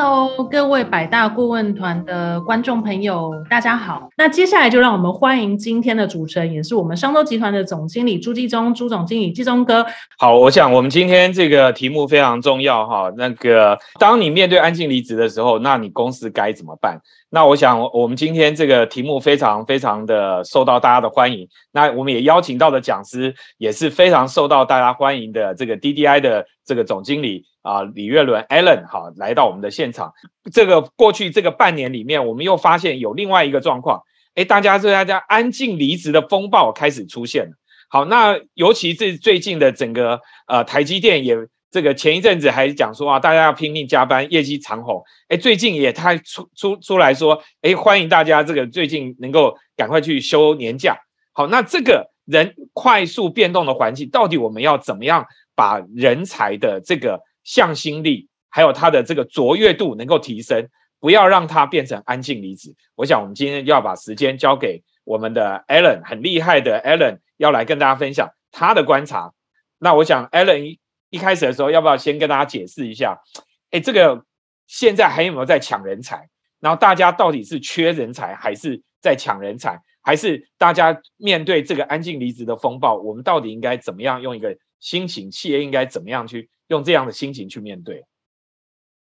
Hello，各位百大顾问团的观众朋友，大家好。那接下来就让我们欢迎今天的主持人，也是我们商周集团的总经理朱继忠，朱总经理，继忠哥。好，我想我们今天这个题目非常重要哈。那个，当你面对安静离职的时候，那你公司该怎么办？那我想，我们今天这个题目非常非常的受到大家的欢迎。那我们也邀请到的讲师也是非常受到大家欢迎的，这个 DDI 的这个总经理啊，李月伦 Allen 哈，来到我们的现场。这个过去这个半年里面，我们又发现有另外一个状况，哎，大家这大家安静离职的风暴开始出现了。好，那尤其是最近的整个呃台积电也。这个前一阵子还讲说啊，大家要拼命加班，业绩长虹。哎，最近也太出出出来说，哎，欢迎大家这个最近能够赶快去休年假。好，那这个人快速变动的环境，到底我们要怎么样把人才的这个向心力，还有他的这个卓越度能够提升，不要让他变成安静离职？我想我们今天要把时间交给我们的 Allen，很厉害的 Allen，要来跟大家分享他的观察。那我想 Allen。一开始的时候，要不要先跟大家解释一下？哎，这个现在还有没有在抢人才？然后大家到底是缺人才，还是在抢人才？还是大家面对这个安静离职的风暴，我们到底应该怎么样用一个心情？企业应该怎么样去用这样的心情去面对？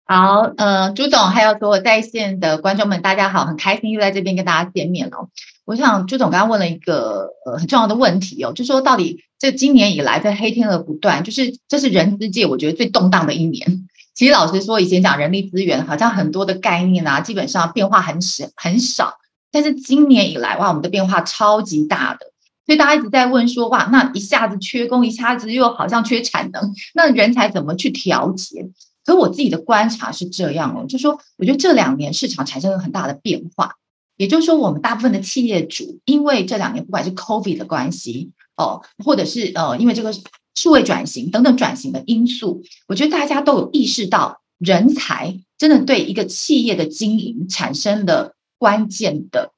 好，呃，朱总还有所有在线的观众们，大家好，很开心又在这边跟大家见面了。我想朱总刚刚问了一个呃很重要的问题哦，就说到底这今年以来这黑天鹅不断，就是这是人资界我觉得最动荡的一年。其实老实说，以前讲人力资源好像很多的概念啊，基本上变化很少很少，但是今年以来哇，我们的变化超级大的，所以大家一直在问说哇，那一下子缺工，一下子又好像缺产能，那人才怎么去调节？可我自己的观察是这样哦，就说我觉得这两年市场产生了很大的变化。也就是说，我们大部分的企业主，因为这两年不管是 COVID 的关系哦，或者是呃，因为这个数位转型等等转型的因素，我觉得大家都有意识到，人才真的对一个企业的经营产生了关键的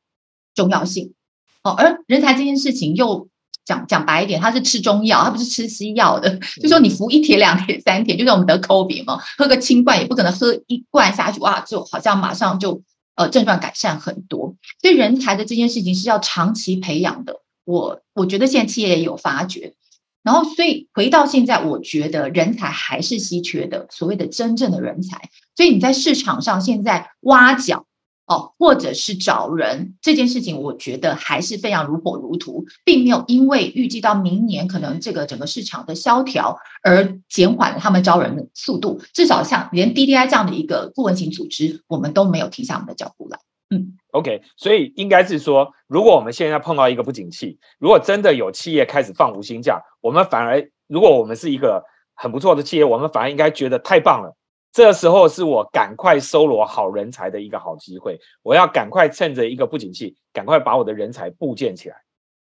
重要性哦。而人才这件事情，又讲讲白一点，它是吃中药，它不是吃西药的。就说你服一帖、两帖、三帖，就像我们得 COVID 嘛，喝个清罐也不可能喝一罐下去，哇，就好像马上就。呃，症状改善很多，所以人才的这件事情是要长期培养的。我我觉得现在企业也有发觉，然后所以回到现在，我觉得人才还是稀缺的，所谓的真正的人才。所以你在市场上现在挖角。哦，或者是找人这件事情，我觉得还是非常如火如荼，并没有因为预计到明年可能这个整个市场的萧条而减缓了他们招人的速度。至少像连 DDI 这样的一个顾问型组织，我们都没有停下我们的脚步来。嗯，OK，所以应该是说，如果我们现在碰到一个不景气，如果真的有企业开始放无薪假，我们反而如果我们是一个很不错的企业，我们反而应该觉得太棒了。这时候是我赶快收罗好人才的一个好机会，我要赶快趁着一个不景气，赶快把我的人才部建起来，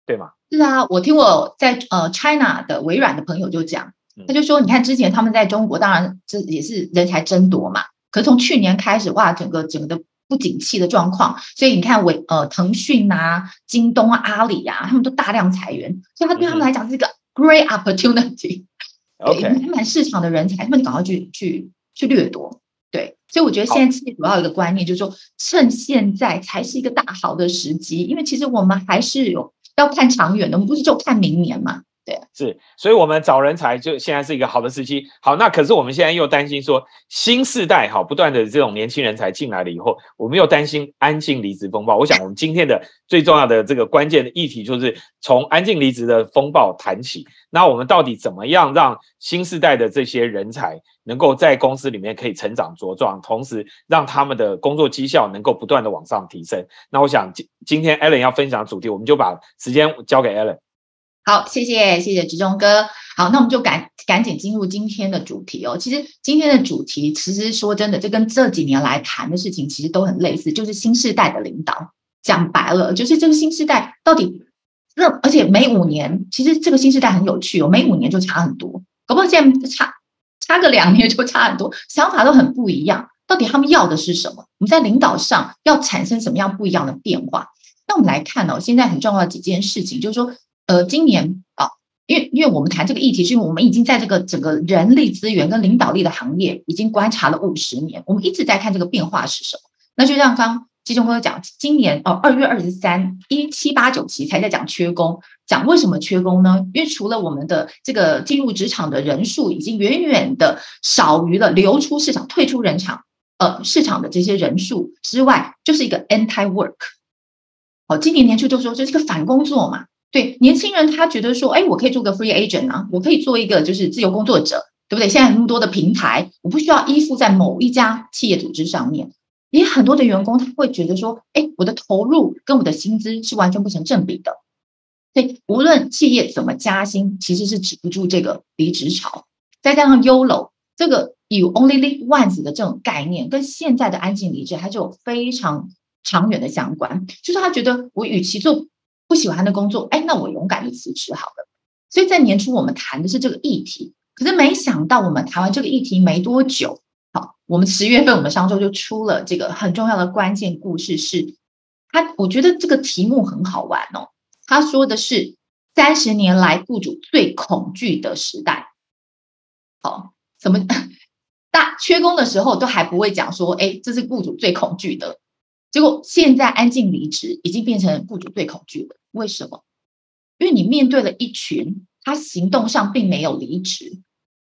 对吗？是啊，我听我在呃 China 的微软的朋友就讲，他就说，你看之前他们在中国，当然这也是人才争夺嘛，可是从去年开始，哇，整个整个的不景气的状况，所以你看，微呃腾讯啊、京东啊、阿里呀，他们都大量裁员，所以他对他们来讲是一个 great opportunity，对，他们市场的人才，他们赶快去去。去掠夺，对，所以我觉得现在企业主要一个观念就是说，趁现在才是一个大好的时机，因为其实我们还是有要看长远的，我们不是就看明年嘛。是，所以我们找人才就现在是一个好的时期。好，那可是我们现在又担心说，新世代好不断的这种年轻人才进来了以后，我们又担心安静离职风暴。我想，我们今天的最重要的这个关键的议题就是从安静离职的风暴谈起。那我们到底怎么样让新时代的这些人才能够在公司里面可以成长茁壮，同时让他们的工作绩效能够不断的往上提升？那我想今今天 Allen 要分享主题，我们就把时间交给 Allen。好，谢谢谢谢志忠哥。好，那我们就赶赶紧进入今天的主题哦。其实今天的主题，其实说真的，这跟这几年来谈的事情其实都很类似，就是新时代的领导。讲白了，就是这个新时代到底那，而且每五年，其实这个新时代很有趣哦，每五年就差很多。可不可以现在差差个两年就差很多，想法都很不一样。到底他们要的是什么？我们在领导上要产生什么样不一样的变化？那我们来看哦，现在很重要的几件事情，就是说，呃，今年啊，因为因为我们谈这个议题，是因为我们已经在这个整个人力资源跟领导力的行业已经观察了五十年，我们一直在看这个变化是什么。那就像刚季中哥讲，今年哦二月二十三一七八九期才在讲缺工，讲为什么缺工呢？因为除了我们的这个进入职场的人数已经远远的少于了流出市场、退出人场。呃，市场的这些人数之外，就是一个 anti work。哦，今年年初就说这是个反工作嘛。对，年轻人他觉得说，哎，我可以做个 free agent 啊，我可以做一个就是自由工作者，对不对？现在那么多的平台，我不需要依附在某一家企业组织上面。也很多的员工他会觉得说，哎，我的投入跟我的薪资是完全不成正比的。对无论企业怎么加薪，其实是止不住这个离职潮。再加上 YOLO 这个。You only live once 的这种概念，跟现在的安静离职还是有非常长远的相关。就是他觉得，我与其做不喜欢的工作，哎，那我勇敢的辞职好了。所以在年初我们谈的是这个议题，可是没想到我们谈完这个议题没多久，好，我们十月份我们上周就出了这个很重要的关键故事，是他我觉得这个题目很好玩哦。他说的是三十年来雇主最恐惧的时代。好，什么？大缺工的时候都还不会讲说，哎，这是雇主最恐惧的。结果现在安静离职已经变成雇主最恐惧的。为什么？因为你面对了一群他行动上并没有离职，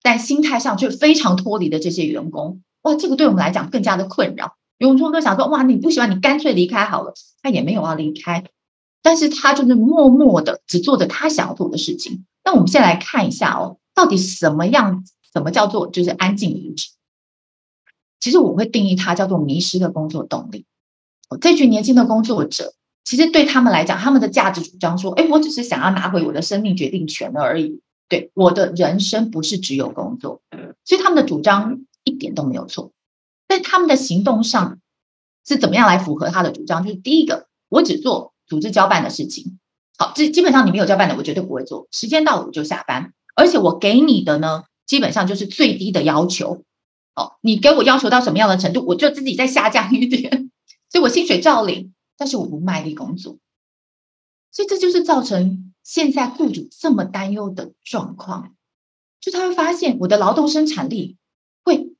但心态上却非常脱离的这些员工。哇，这个对我们来讲更加的困扰。员工都想说，哇，你不喜欢，你干脆离开好了。他也没有要离开，但是他就是默默的只做着他想要做的事情。那我们先来看一下哦，到底什么样？什么叫做就是安静离职？其实我会定义它叫做迷失的工作动力。这群年轻的工作者，其实对他们来讲，他们的价值主张说：“哎，我只是想要拿回我的生命决定权而已。”对，我的人生不是只有工作。所以他们的主张一点都没有错。在他们的行动上是怎么样来符合他的主张？就是第一个，我只做组织交办的事情。好，这基本上你没有交办的，我绝对不会做。时间到了我就下班，而且我给你的呢？基本上就是最低的要求，哦，你给我要求到什么样的程度，我就自己再下降一点，所以我薪水照领，但是我不卖力工作，所以这就是造成现在雇主这么担忧的状况，就他会发现我的劳动生产力会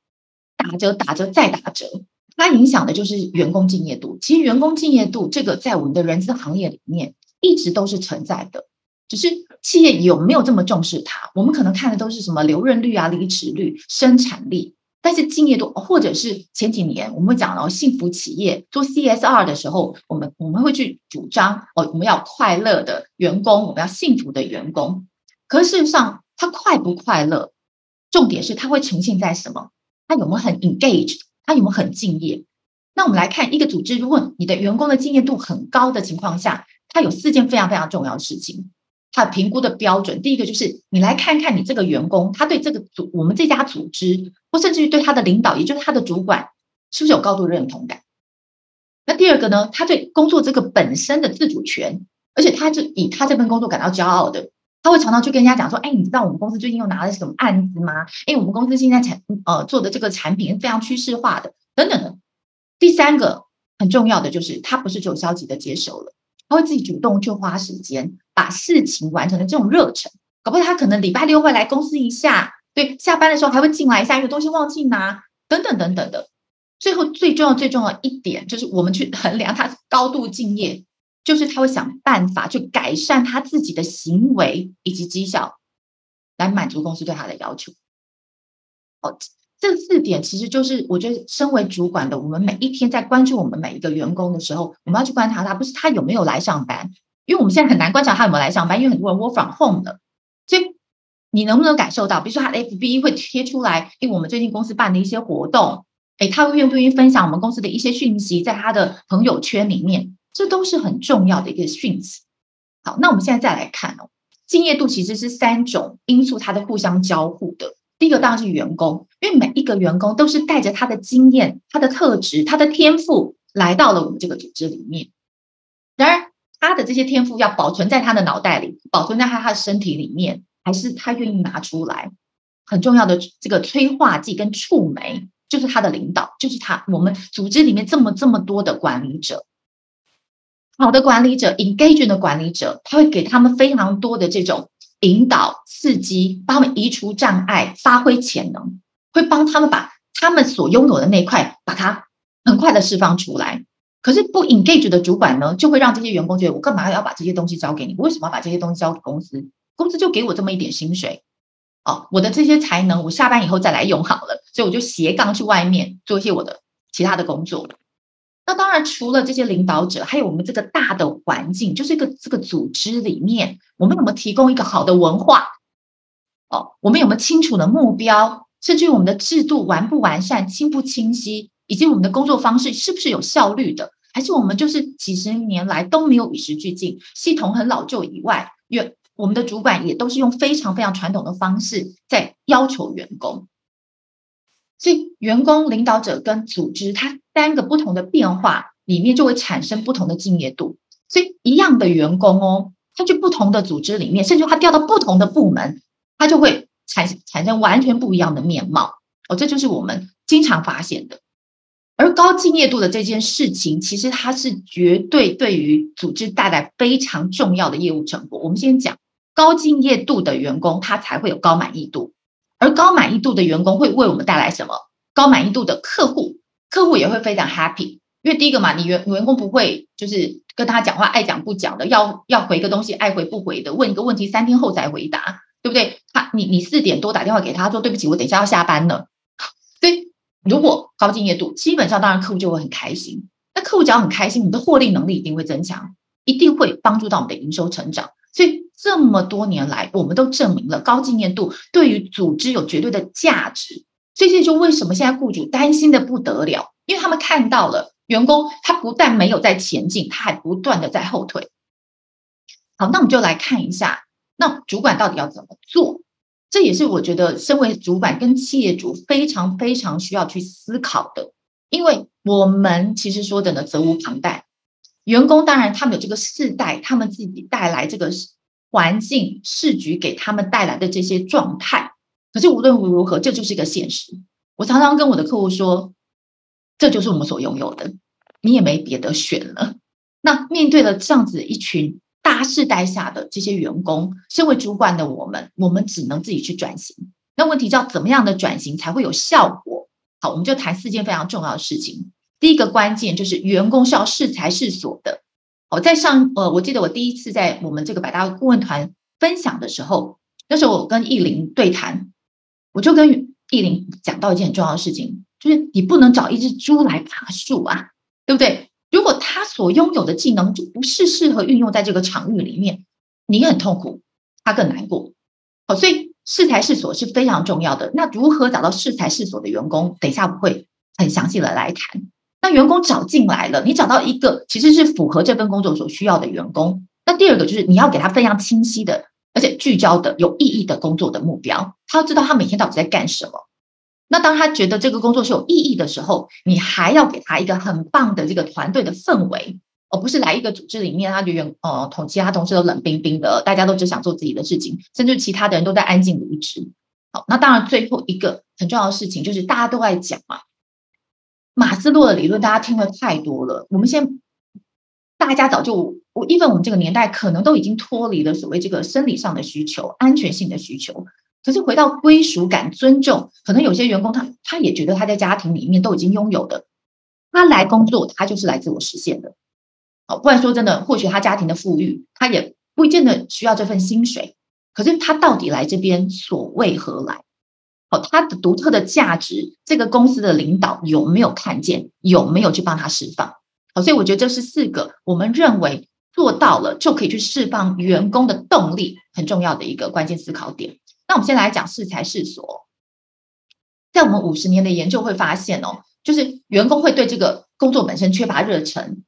打折、打折再打折，它影响的就是员工敬业度。其实员工敬业度这个在我们的人资行业里面一直都是存在的。只是企业有没有这么重视它？我们可能看的都是什么留任率啊、离职率、生产力，但是敬业度，或者是前几年我们讲了幸福企业做 CSR 的时候，我们我们会去主张哦，我们要快乐的员工，我们要幸福的员工。可是事实上，他快不快乐？重点是他会呈现在什么？他有没有很 engaged？他有没有很敬业？那我们来看一个组织，如果你的员工的敬业度很高的情况下，它有四件非常非常重要的事情。他评估的标准，第一个就是你来看看你这个员工，他对这个组、我们这家组织，或甚至于对他的领导，也就是他的主管，是不是有高度认同感？那第二个呢？他对工作这个本身的自主权，而且他是以他这份工作感到骄傲的，他会常常去跟人家讲说：“哎，你知道我们公司最近又拿了什么案子吗？哎，我们公司现在产呃做的这个产品是非常趋势化的，等等的。”第三个很重要的就是，他不是只有消极的接受了。他会自己主动去花时间把事情完成的这种热忱，搞不好他可能礼拜六会来公司一下，对，下班的时候还会进来一下，有东西忘记拿，等等等等的。最后最重要最重要一点就是，我们去衡量他高度敬业，就是他会想办法去改善他自己的行为以及绩效，来满足公司对他的要求。好。这四点其实就是，我觉得身为主管的，我们每一天在关注我们每一个员工的时候，我们要去观察他，不是他有没有来上班，因为我们现在很难观察他有没有来上班，因为很多人 work from home 的，所以你能不能感受到，比如说他的 FB 会贴出来，因为我们最近公司办的一些活动，哎，他愿不愿意分享我们公司的一些讯息在他的朋友圈里面，这都是很重要的一个讯息。好，那我们现在再来看哦，敬业度其实是三种因素，它的互相交互的。第一个当然是员工，因为每一个员工都是带着他的经验、他的特质、他的天赋来到了我们这个组织里面。然而，他的这些天赋要保存在他的脑袋里，保存在他他的身体里面，还是他愿意拿出来？很重要的这个催化剂跟触媒，就是他的领导，就是他我们组织里面这么这么多的管理者，好的管理者，engage 的管理者，他会给他们非常多的这种引导、刺激，帮他们移除障碍，发挥潜能，会帮他们把他们所拥有的那块，把它很快的释放出来。可是不 engage 的主管呢，就会让这些员工觉得，我干嘛要把这些东西交给你？我为什么要把这些东西交给公司？公司就给我这么一点薪水。哦，我的这些才能，我下班以后再来用好了，所以我就斜杠去外面做一些我的其他的工作。那当然，除了这些领导者，还有我们这个大的环境，就是一个这个组织里面，我们有没有提供一个好的文化？哦，我们有没有清楚的目标？甚至于我们的制度完不完善、清不清晰，以及我们的工作方式是不是有效率的？还是我们就是几十年来都没有与时俱进，系统很老旧以外，员我们的主管也都是用非常非常传统的方式在要求员工，所以员工、领导者跟组织，它三个不同的变化里面就会产生不同的敬业度。所以一样的员工哦，他去不同的组织里面，甚至他调到不同的部门，他就会产产生完全不一样的面貌。哦，这就是我们经常发现的。而高敬业度的这件事情，其实它是绝对对于组织带来非常重要的业务成果。我们先讲高敬业度的员工，他才会有高满意度，而高满意度的员工会为我们带来什么？高满意度的客户，客户也会非常 happy。因为第一个嘛，你员员工不会就是跟他讲话爱讲不讲的，要要回个东西爱回不回的，问一个问题三天后才回答，对不对？他你你四点多打电话给他说对不起，我等一下要下班了，如果高敬业度，基本上当然客户就会很开心。那客户只要很开心，你的获利能力一定会增强，一定会帮助到我们的营收成长。所以这么多年来，我们都证明了高敬业度对于组织有绝对的价值。所以这就为什么现在雇主担心的不得了，因为他们看到了员工他不但没有在前进，他还不断的在后退。好，那我们就来看一下，那主管到底要怎么做？这也是我觉得，身为主管跟企业主非常非常需要去思考的，因为我们其实说的呢，责无旁贷。员工当然他们有这个世代，他们自己带来这个环境、市局给他们带来的这些状态。可是无论如何，这就是一个现实。我常常跟我的客户说，这就是我们所拥有的，你也没别的选了。那面对了这样子一群。大世代下的这些员工，身为主管的我们，我们只能自己去转型。那问题叫怎么样的转型才会有效果？好，我们就谈四件非常重要的事情。第一个关键就是员工是要适才适所的。好，在上呃，我记得我第一次在我们这个百大顾问团分享的时候，那时候我跟艺林对谈，我就跟艺林讲到一件很重要的事情，就是你不能找一只猪来爬树啊，对不对？如果他所拥有的技能就不是适合运用在这个场域里面，你很痛苦，他更难过。好，所以适才适所是非常重要的。那如何找到适才适所的员工？等一下我会很详细的来谈。那员工找进来了，你找到一个其实是符合这份工作所需要的员工。那第二个就是你要给他非常清晰的，而且聚焦的、有意义的工作的目标，他要知道他每天到底在干什么。那当他觉得这个工作是有意义的时候，你还要给他一个很棒的这个团队的氛围，而不是来一个组织里面，他就员呃同其他同事都冷冰冰的，大家都只想做自己的事情，甚至其他的人都在安静离职。好，那当然最后一个很重要的事情就是大家都在讲嘛，马斯洛的理论大家听的太多了，我们先大家早就我因为我们这个年代可能都已经脱离了所谓这个生理上的需求、安全性的需求。可是回到归属感、尊重，可能有些员工他他也觉得他在家庭里面都已经拥有的，他来工作他就是来自我实现的。哦，不然说真的，或许他家庭的富裕，他也不见得需要这份薪水。可是他到底来这边所为何来？哦，他的独特的价值，这个公司的领导有没有看见？有没有去帮他释放？好，所以我觉得这是四个我们认为做到了就可以去释放员工的动力，很重要的一个关键思考点。那我们先来讲适才适所，在我们五十年的研究会发现哦，就是员工会对这个工作本身缺乏热忱，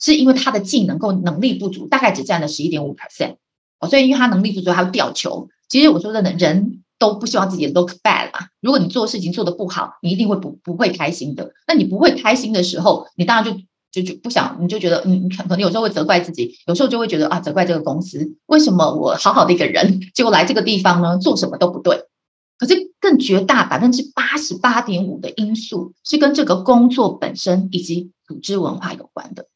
是因为他的技能够能力不足，大概只占了十一点五 percent 哦，所以因为他能力不足，他会吊球。其实我说真的，人都不希望自己 look bad 嘛。如果你做事情做得不好，你一定会不不会开心的。那你不会开心的时候，你当然就。就就不想，你就觉得，嗯，可能有时候会责怪自己，有时候就会觉得啊，责怪这个公司，为什么我好好的一个人，结果来这个地方呢，做什么都不对。可是更绝大百分之八十八点五的因素是跟这个工作本身以及组织文化有关的。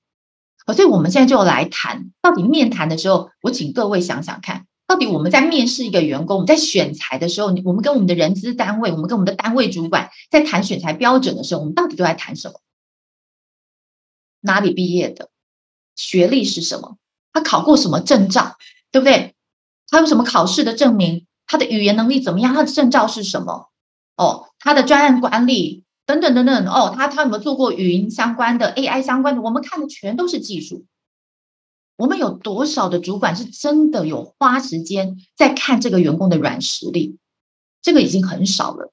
所以我们现在就来谈，到底面谈的时候，我请各位想想看，到底我们在面试一个员工，在选材的时候，我们跟我们的人资单位，我们跟我们的单位主管在谈选材标准的时候，我们到底都在谈什么？哪里毕业的？学历是什么？他考过什么证照？对不对？他有什么考试的证明？他的语言能力怎么样？他的证照是什么？哦，他的专案管理等等等等。哦，他他有没有做过语音相关的、AI 相关的？我们看的全都是技术。我们有多少的主管是真的有花时间在看这个员工的软实力？这个已经很少了。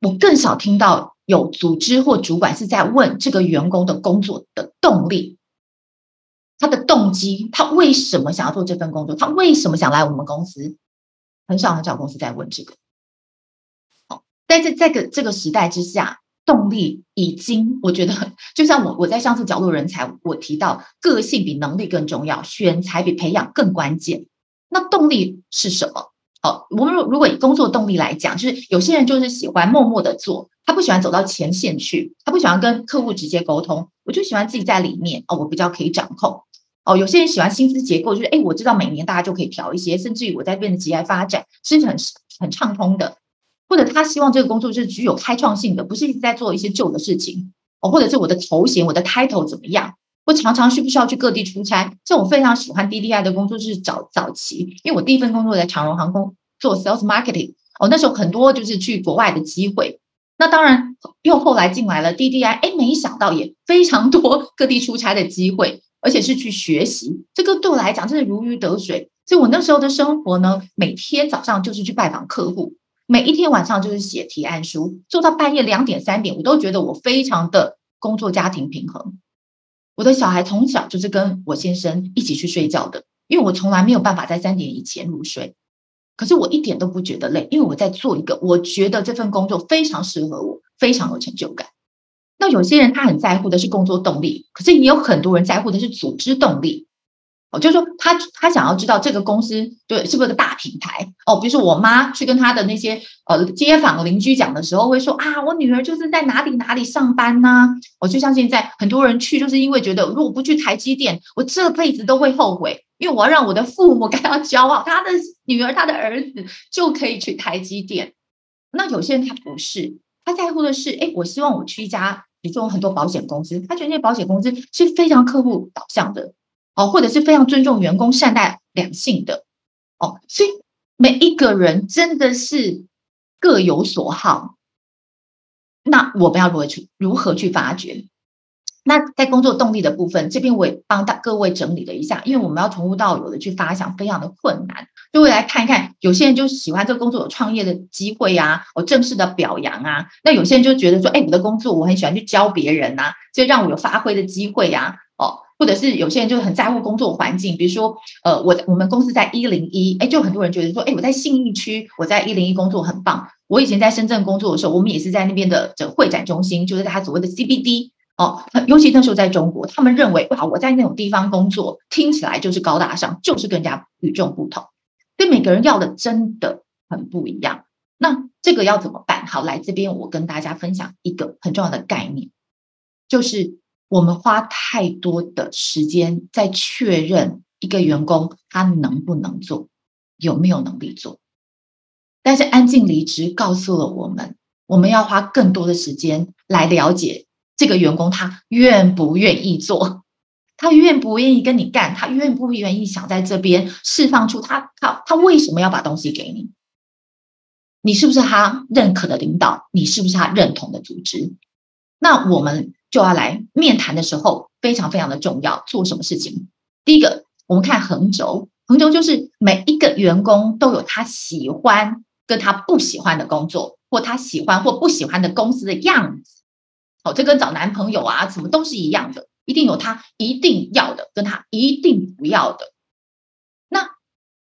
我更少听到有组织或主管是在问这个员工的工作的动力。他的动机，他为什么想要做这份工作？他为什么想来我们公司？很少很少公司在问这个。好，在这这个这个时代之下，动力已经，我觉得就像我我在上次角落人才，我提到个性比能力更重要，选才比培养更关键。那动力是什么？好，我们如如果以工作动力来讲，就是有些人就是喜欢默默的做，他不喜欢走到前线去，他不喜欢跟客户直接沟通。我就喜欢自己在里面哦，我比较可以掌控哦。有些人喜欢薪资结构，就是哎，我知道每年大家就可以调一些，甚至于我在变得职业发展是很很畅通的。或者他希望这个工作是具有开创性的，不是一直在做一些旧的事情哦。或者是我的头衔、我的 title 怎么样？我常常需不需要去各地出差？这我非常喜欢 D D I 的工作，就是早早期，因为我第一份工作在长荣航空做 sales marketing 哦，那时候很多就是去国外的机会。那当然，又后来进来了 DDI，哎，没想到也非常多各地出差的机会，而且是去学习，这个对我来讲真是如鱼得水。所以我那时候的生活呢，每天早上就是去拜访客户，每一天晚上就是写提案书，做到半夜两点三点，我都觉得我非常的工作家庭平衡。我的小孩从小就是跟我先生一起去睡觉的，因为我从来没有办法在三点以前入睡。可是我一点都不觉得累，因为我在做一个我觉得这份工作非常适合我，非常有成就感。那有些人他很在乎的是工作动力，可是也有很多人在乎的是组织动力。就是说，他他想要知道这个公司对是不是个大品牌哦。比如说，我妈去跟他的那些呃街坊邻居讲的时候，会说啊，我女儿就是在哪里哪里上班呢？我就像现在很多人去，就是因为觉得如果不去台积电，我这辈子都会后悔，因为我要让我的父母感到骄傲，他的女儿、他的儿子就可以去台积电。那有些人他不是，他在乎的是，哎，我希望我去一家，比如说很多保险公司，他觉得那保险公司是非常客户导向的。哦，或者是非常尊重员工、善待两性的哦，所以每一个人真的是各有所好。那我们要如何去如何去发掘？那在工作动力的部分，这边我也帮大各位整理了一下，因为我们要从无到有的去发想，非常的困难。就会来看一看，有些人就喜欢这个工作有创业的机会啊，我正式的表扬啊。那有些人就觉得说，哎，我的工作我很喜欢去教别人呐，就让我有发挥的机会呀。哦。或者是有些人就很在乎工作环境，比如说，呃，我我们公司在一零一，哎，就很多人觉得说，哎，我在信义区，我在一零一工作很棒。我以前在深圳工作的时候，我们也是在那边的这会展中心，就是他所谓的 CBD 哦，尤其那时候在中国，他们认为哇，我在那种地方工作，听起来就是高大上，就是更加与众不同。所以每个人要的真的很不一样。那这个要怎么办？好，来这边我跟大家分享一个很重要的概念，就是。我们花太多的时间在确认一个员工他能不能做，有没有能力做。但是安静离职告诉了我们，我们要花更多的时间来了解这个员工他愿不愿意做，他愿不愿意跟你干，他愿不愿意想在这边释放出他他他为什么要把东西给你？你是不是他认可的领导？你是不是他认同的组织？那我们。就要来面谈的时候，非常非常的重要。做什么事情？第一个，我们看横轴，横轴就是每一个员工都有他喜欢跟他不喜欢的工作，或他喜欢或不喜欢的公司的样子。哦，这跟找男朋友啊，什么都是一样的，一定有他一定要的，跟他一定不要的。那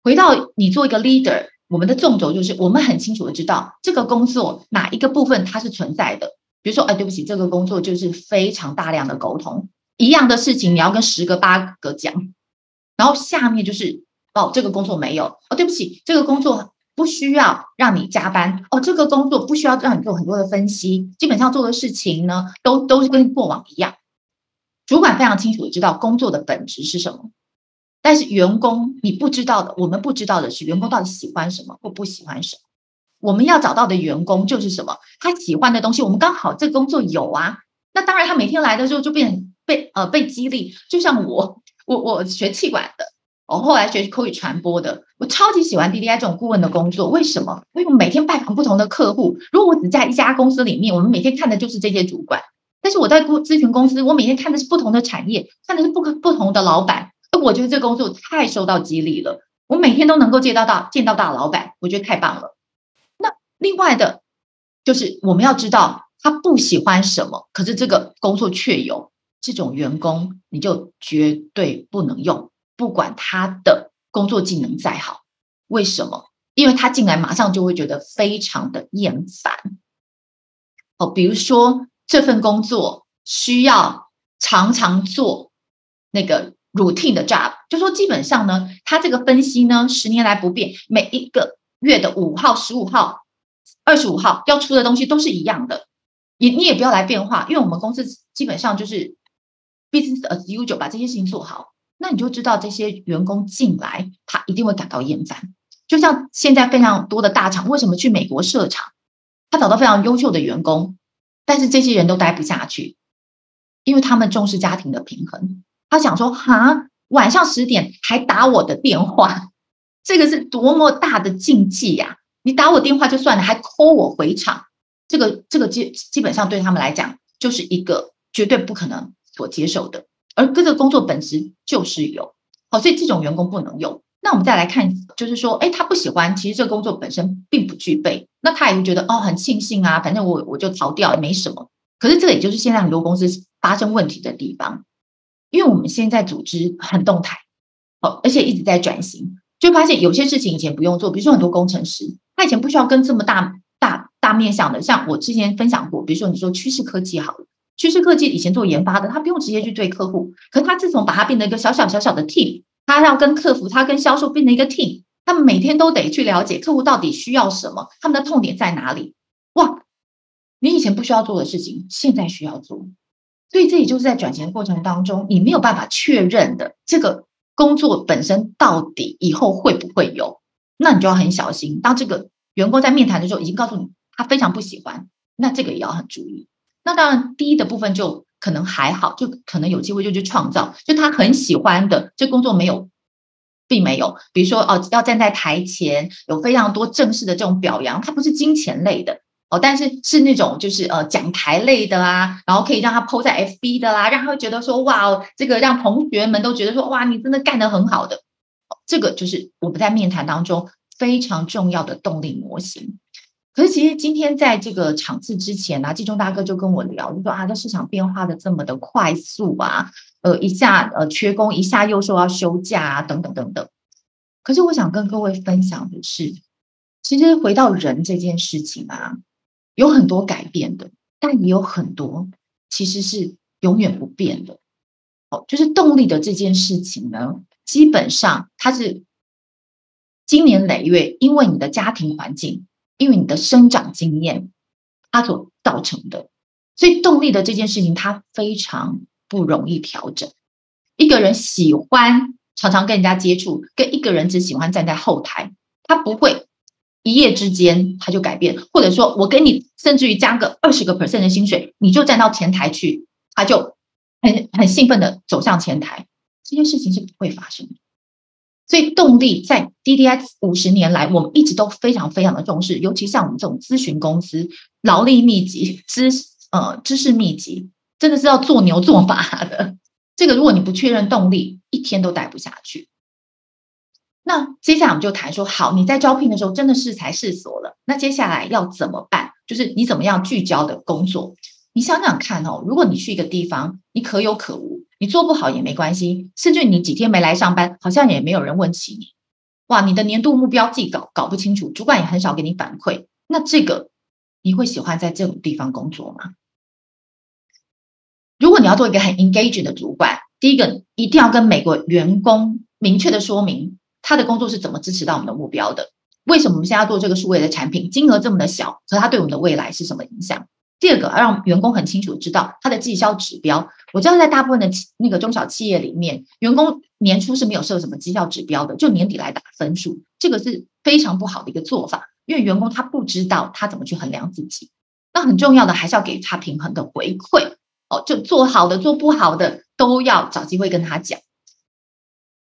回到你做一个 leader，我们的纵轴就是我们很清楚的知道这个工作哪一个部分它是存在的。比如说，哎，对不起，这个工作就是非常大量的沟通，一样的事情你要跟十个八个讲，然后下面就是哦，这个工作没有哦，对不起，这个工作不需要让你加班哦，这个工作不需要让你做很多的分析，基本上做的事情呢，都都是跟过往一样。主管非常清楚的知道工作的本质是什么，但是员工你不知道的，我们不知道的是员工到底喜欢什么或不喜欢什么。我们要找到的员工就是什么，他喜欢的东西，我们刚好这工作有啊。那当然，他每天来的时候就变被呃被激励，就像我我我学气管的。我后来学口语传播的，我超级喜欢 D D I 这种顾问的工作。为什么？因为我每天拜访不同的客户。如果我只在一家公司里面，我们每天看的就是这些主管。但是我在顾咨询公司，我每天看的是不同的产业，看的是不不同的老板。我觉得这工作太受到激励了。我每天都能够见到大见到大老板，我觉得太棒了。另外的，就是我们要知道他不喜欢什么，可是这个工作却有这种员工，你就绝对不能用。不管他的工作技能再好，为什么？因为他进来马上就会觉得非常的厌烦。哦，比如说这份工作需要常常做那个 routine 的 job，就说基本上呢，他这个分析呢十年来不变，每一个月的五号、十五号、二十五号要出的东西都是一样的。你你也不要来变化，因为我们公司基本上就是 business as usual，把这些事情做好。那你就知道这些员工进来，他一定会感到厌烦。就像现在非常多的大厂，为什么去美国设厂？他找到非常优秀的员工，但是这些人都待不下去，因为他们重视家庭的平衡。他想说：哈，晚上十点还打我的电话，这个是多么大的禁忌呀！你打我电话就算了，还 call 我回厂，这个这个基基本上对他们来讲，就是一个绝对不可能所接受的。而这个工作本质就是有，好，所以这种员工不能用。那我们再来看，就是说，哎，他不喜欢，其实这个工作本身并不具备，那他也会觉得，哦，很庆幸啊，反正我我就逃掉，没什么。可是这也就是现在很多公司发生问题的地方，因为我们现在组织很动态，哦，而且一直在转型，就发现有些事情以前不用做，比如说很多工程师，他以前不需要跟这么大大大面向的，像我之前分享过，比如说你说趋势科技好了。趋势科技以前做研发的，他不用直接去对客户，可是他自从把它变成一个小小小小的 team，他要跟客服，他跟销售变成一个 team，他们每天都得去了解客户到底需要什么，他们的痛点在哪里。哇，你以前不需要做的事情，现在需要做，所以这也就是在转型过程当中，你没有办法确认的这个工作本身到底以后会不会有，那你就要很小心。当这个员工在面谈的时候已经告诉你他非常不喜欢，那这个也要很注意。那当然，第一的部分就可能还好，就可能有机会就去创造，就他很喜欢的这工作没有，并没有。比如说哦，要站在台前，有非常多正式的这种表扬，它不是金钱类的哦，但是是那种就是呃讲台类的啊，然后可以让他 PO 在 FB 的啦，让他觉得说哇哦，这个让同学们都觉得说哇，你真的干得很好的，这个就是我们在面谈当中非常重要的动力模型。可是其实今天在这个场次之前呢，季中大哥就跟我聊，就说啊，这市场变化的这么的快速啊，呃，一下呃缺工，一下又说要休假啊，等等等等。可是我想跟各位分享的是，其实回到人这件事情啊，有很多改变的，但也有很多其实是永远不变的。哦，就是动力的这件事情呢，基本上它是经年累月，因为你的家庭环境。因为你的生长经验，它所造成的，所以动力的这件事情，它非常不容易调整。一个人喜欢常常跟人家接触，跟一个人只喜欢站在后台，他不会一夜之间他就改变，或者说我给你甚至于加个二十个 percent 的薪水，你就站到前台去，他就很很兴奋的走向前台，这件事情是不会发生的。所以动力在 D D X 五十年来，我们一直都非常非常的重视，尤其像我们这种咨询公司，劳力密集、知呃知识密集，真的是要做牛做马的。这个如果你不确认动力，一天都待不下去。那接下来我们就谈说，好，你在招聘的时候真的是才试所了，那接下来要怎么办？就是你怎么样聚焦的工作？你想想看哦，如果你去一个地方，你可有可无。你做不好也没关系，甚至你几天没来上班，好像也没有人问起你。哇，你的年度目标自己搞搞不清楚，主管也很少给你反馈。那这个你会喜欢在这种地方工作吗？如果你要做一个很 engaging 的主管，第一个一定要跟每个员工明确的说明他的工作是怎么支持到我们的目标的。为什么我们现在要做这个数位的产品？金额这么的小，可它对我们的未来是什么影响？第二个，让员工很清楚知道他的绩效指标。我知道在大部分的那个中小企业里面，员工年初是没有设什么绩效指标的，就年底来打分数，这个是非常不好的一个做法，因为员工他不知道他怎么去衡量自己。那很重要的还是要给他平衡的回馈哦，就做好的、做不好的都要找机会跟他讲。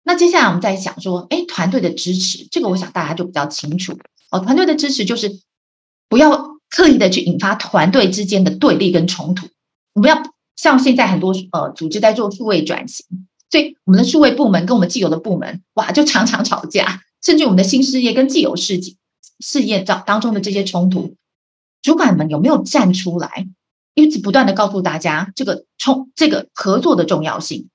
那接下来我们再想说，哎，团队的支持，这个我想大家就比较清楚哦。团队的支持就是不要刻意的去引发团队之间的对立跟冲突。我们要像现在很多呃组织在做数位转型，所以我们的数位部门跟我们既有的部门，哇，就常常吵架，甚至我们的新事业跟既有事业事业当当中的这些冲突，主管们有没有站出来，一直不断的告诉大家这个冲这个合作的重要性？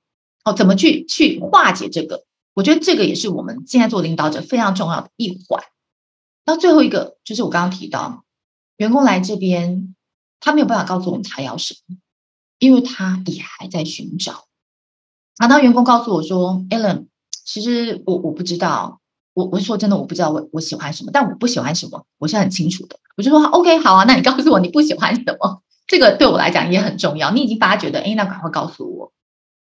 哦，怎么去去化解这个？我觉得这个也是我们现在做领导者非常重要的一环。那最后一个就是我刚刚提到，员工来这边，他没有办法告诉我们他要什么，因为他也还在寻找。啊，当员工告诉我说：“Allen，其实我我不知道，我我说真的，我不知道我我喜欢什么，但我不喜欢什么，我是很清楚的。”我就说：“OK，好啊，那你告诉我你不喜欢什么？这个对我来讲也很重要。你已经发觉的，哎，那赶快告诉我。”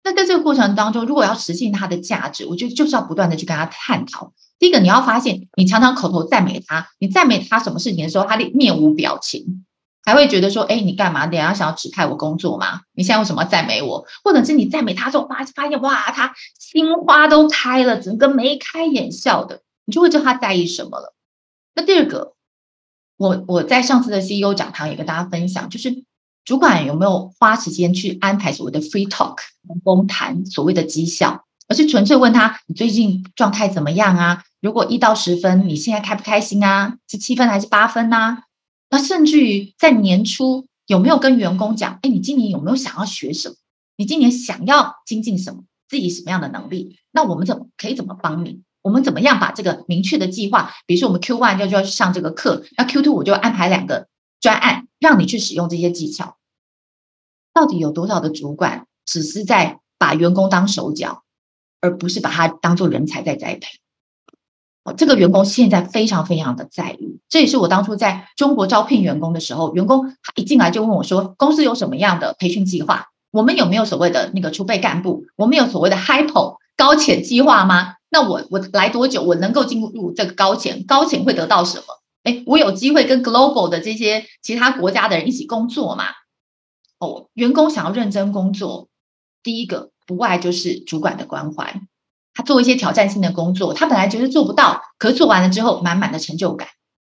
那在这个过程当中，如果要实现它的价值，我觉得就是要不断的去跟他探讨。第一个，你要发现你常常口头赞美他，你赞美他什么事情的时候，他面无表情，还会觉得说：“哎，你干嘛？你要想要指派我工作吗？你现在为什么要赞美我？或者是你赞美他之后，发发现哇，他心花都开了，整个眉开眼笑的，你就会知道他在意什么了。那第二个，我我在上次的 CEO 讲堂也跟大家分享，就是。主管有没有花时间去安排所谓的 free talk，公谈所谓的绩效，而是纯粹问他你最近状态怎么样啊？如果一到十分，你现在开不开心啊？是七分还是八分呢？那甚至于在年初有没有跟员工讲，哎，你今年有没有想要学什么？你今年想要精进什么？自己什么样的能力？那我们怎么可以怎么帮你？我们怎么样把这个明确的计划，比如说我们 Q one 就就要去上这个课，那 Q two 我就安排两个。专案让你去使用这些技巧，到底有多少的主管只是在把员工当手脚，而不是把它当做人才在栽培？哦，这个员工现在非常非常的在意，这也是我当初在中国招聘员工的时候，员工他一进来就问我说：“公司有什么样的培训计划？我们有没有所谓的那个储备干部？我们有所谓的 HIPO 高潜计划吗？那我我来多久，我能够进入这个高潜？高潜会得到什么？”哎，我有机会跟 global 的这些其他国家的人一起工作吗？哦，员工想要认真工作，第一个不外就是主管的关怀。他做一些挑战性的工作，他本来觉得做不到，可是做完了之后，满满的成就感。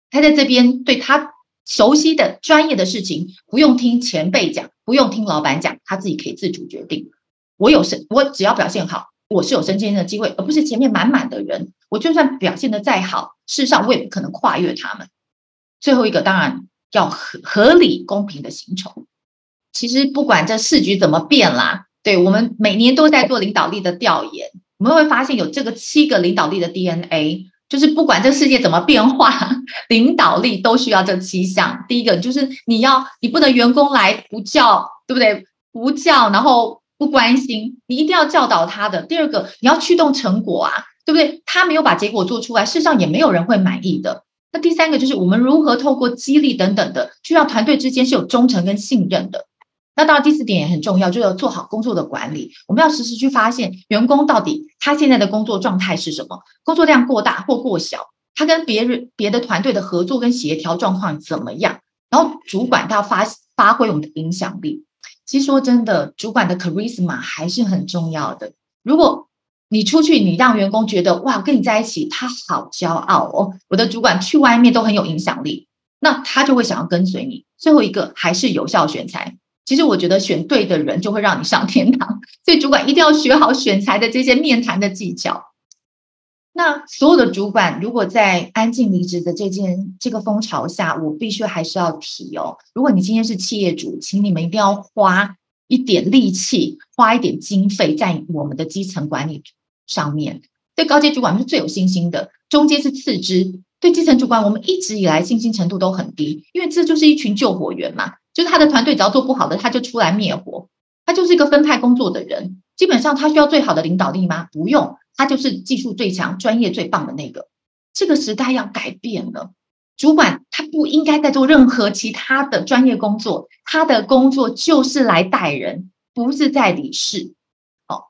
他在这边对他熟悉的专业的事情，不用听前辈讲，不用听老板讲，他自己可以自主决定。我有升，我只要表现好。我是有升迁的机会，而不是前面满满的人。我就算表现的再好，事实上我也不可能跨越他们。最后一个当然要合合理公平的薪酬。其实不管这市局怎么变啦，对我们每年都在做领导力的调研，我们会发现有这个七个领导力的 DNA，就是不管这世界怎么变化，领导力都需要这七项。第一个就是你要，你不能员工来不叫，对不对？不叫，然后。不关心，你一定要教导他的。第二个，你要驱动成果啊，对不对？他没有把结果做出来，事实上也没有人会满意的。那第三个就是我们如何透过激励等等的，去让团队之间是有忠诚跟信任的。那到，第四点也很重要，就要做好工作的管理。我们要实时去发现员工到底他现在的工作状态是什么，工作量过大或过小，他跟别人别的团队的合作跟协调状况怎么样。然后主管他发发挥我们的影响力。其实说真的，主管的 charisma 还是很重要的。如果你出去，你让员工觉得哇，跟你在一起，他好骄傲哦。我的主管去外面都很有影响力，那他就会想要跟随你。最后一个还是有效选材。其实我觉得选对的人就会让你上天堂，所以主管一定要学好选材的这些面谈的技巧。那所有的主管，如果在安静离职的这件这个风潮下，我必须还是要提哦。如果你今天是企业主，请你们一定要花一点力气，花一点经费在我们的基层管理上面。对高阶主管是最有信心的，中阶是次之。对基层主管，我们一直以来信心程度都很低，因为这就是一群救火员嘛，就是他的团队只要做不好的，他就出来灭火。他就是一个分派工作的人，基本上他需要最好的领导力吗？不用。他就是技术最强、专业最棒的那个。这个时代要改变了。主管他不应该再做任何其他的专业工作，他的工作就是来带人，不是在理事。哦，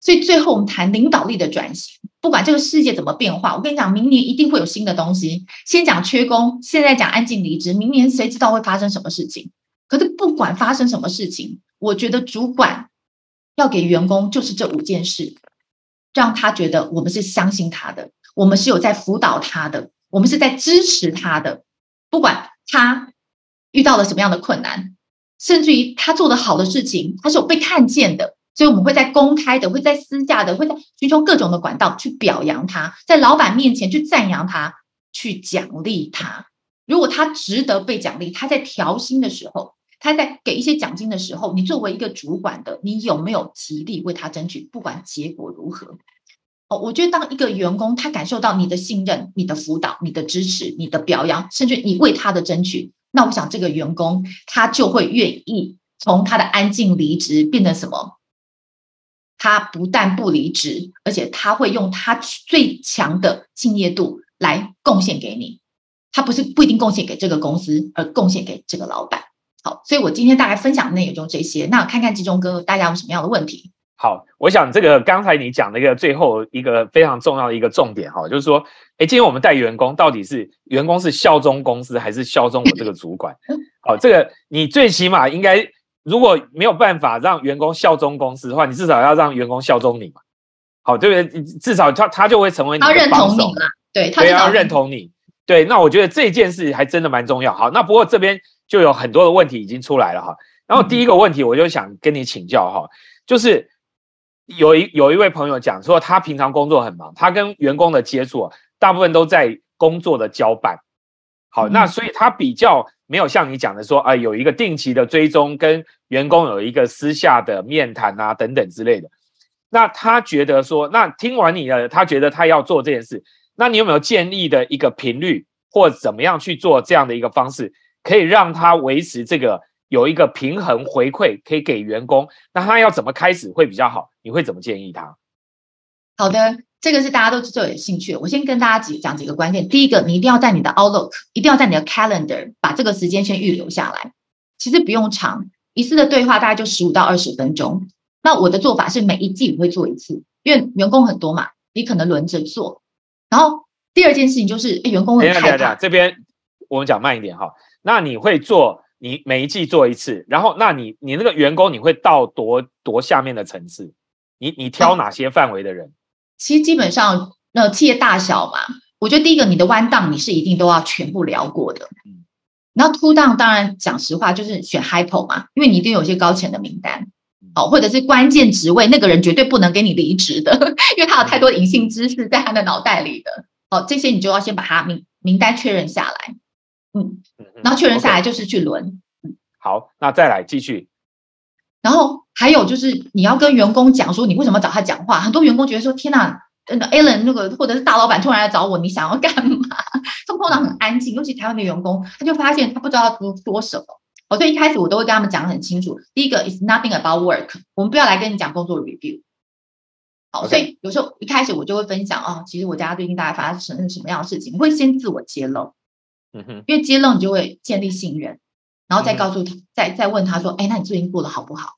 所以最后我们谈领导力的转型，不管这个世界怎么变化，我跟你讲，明年一定会有新的东西。先讲缺工，现在讲安静离职，明年谁知道会发生什么事情？可是不管发生什么事情，我觉得主管要给员工就是这五件事，让他觉得我们是相信他的，我们是有在辅导他的。我们是在支持他的，不管他遇到了什么样的困难，甚至于他做的好的事情，他是有被看见的，所以我们会在公开的，会在私下的，会在寻求各种的管道去表扬他，在老板面前去赞扬他，去奖励他。如果他值得被奖励，他在调薪的时候，他在给一些奖金的时候，你作为一个主管的，你有没有极力为他争取？不管结果如何。哦，我觉得当一个员工他感受到你的信任、你的辅导、你的支持、你的表扬，甚至你为他的争取，那我想这个员工他就会愿意从他的安静离职变成什么？他不但不离职，而且他会用他最强的敬业度来贡献给你。他不是不一定贡献给这个公司，而贡献给这个老板。好，所以我今天大概分享的内容就这些。那看看集中哥大家有什么样的问题？好，我想这个刚才你讲的一个最后一个非常重要的一个重点哈，就是说，哎，今天我们带员工到底是员工是效忠公司还是效忠我这个主管？好，这个你最起码应该，如果没有办法让员工效忠公司的话，你至少要让员工效忠你嘛。好，对不对？至少他他就会成为你的帮手嘛。对，他要认同你。对，那我觉得这件事还真的蛮重要。好，那不过这边就有很多的问题已经出来了哈。然后第一个问题，我就想跟你请教哈，就是。有一有一位朋友讲说，他平常工作很忙，他跟员工的接触大部分都在工作的交办。好，那所以他比较没有像你讲的说，啊，有一个定期的追踪，跟员工有一个私下的面谈啊等等之类的。那他觉得说，那听完你的，他觉得他要做这件事，那你有没有建议的一个频率，或怎么样去做这样的一个方式，可以让他维持这个？有一个平衡回馈可以给员工，那他要怎么开始会比较好？你会怎么建议他？好的，这个是大家都最有兴趣。我先跟大家几讲几个关键。第一个，你一定要在你的 Outlook，一定要在你的 Calendar 把这个时间先预留下来。其实不用长，一次的对话大概就十五到二十分钟。那我的做法是每一季我会做一次，因为员工很多嘛，你可能轮着做。然后第二件事情就是，员工很害怕。这边我们讲慢一点哈。那你会做？你每一季做一次，然后那你你那个员工你会到多多下面的层次？你你挑哪些范围的人？其实基本上那企业大小嘛，我觉得第一个你的弯档你是一定都要全部聊过的。嗯，然后 two down 当然讲实话就是选 hypo 嘛，因为你一定有一些高潜的名单，哦，或者是关键职位那个人绝对不能给你离职的，因为他有太多隐性知识在他的脑袋里的。哦，这些你就要先把他名名单确认下来。嗯，然后确认下来就是去轮。嗯，好，那再来继续。然后还有就是你要跟员工讲说你为什么找他讲话。很多员工觉得说天哪，真的 Alan 那个或者是大老板突然来找我，你想要干嘛？他们通常很安静，尤其台湾的员工，他就发现他不知道要说说什么。哦，所以一开始我都会跟他们讲很清楚。第一个，is nothing about work，我们不要来跟你讲工作 review。好，所以有时候一开始我就会分享哦，其实我家最近大概发生了什么样的事情，我会先自我揭露。嗯哼，因为揭露你就会建立信任，然后再告诉他，再再问他说，哎，那你最近过得好不好？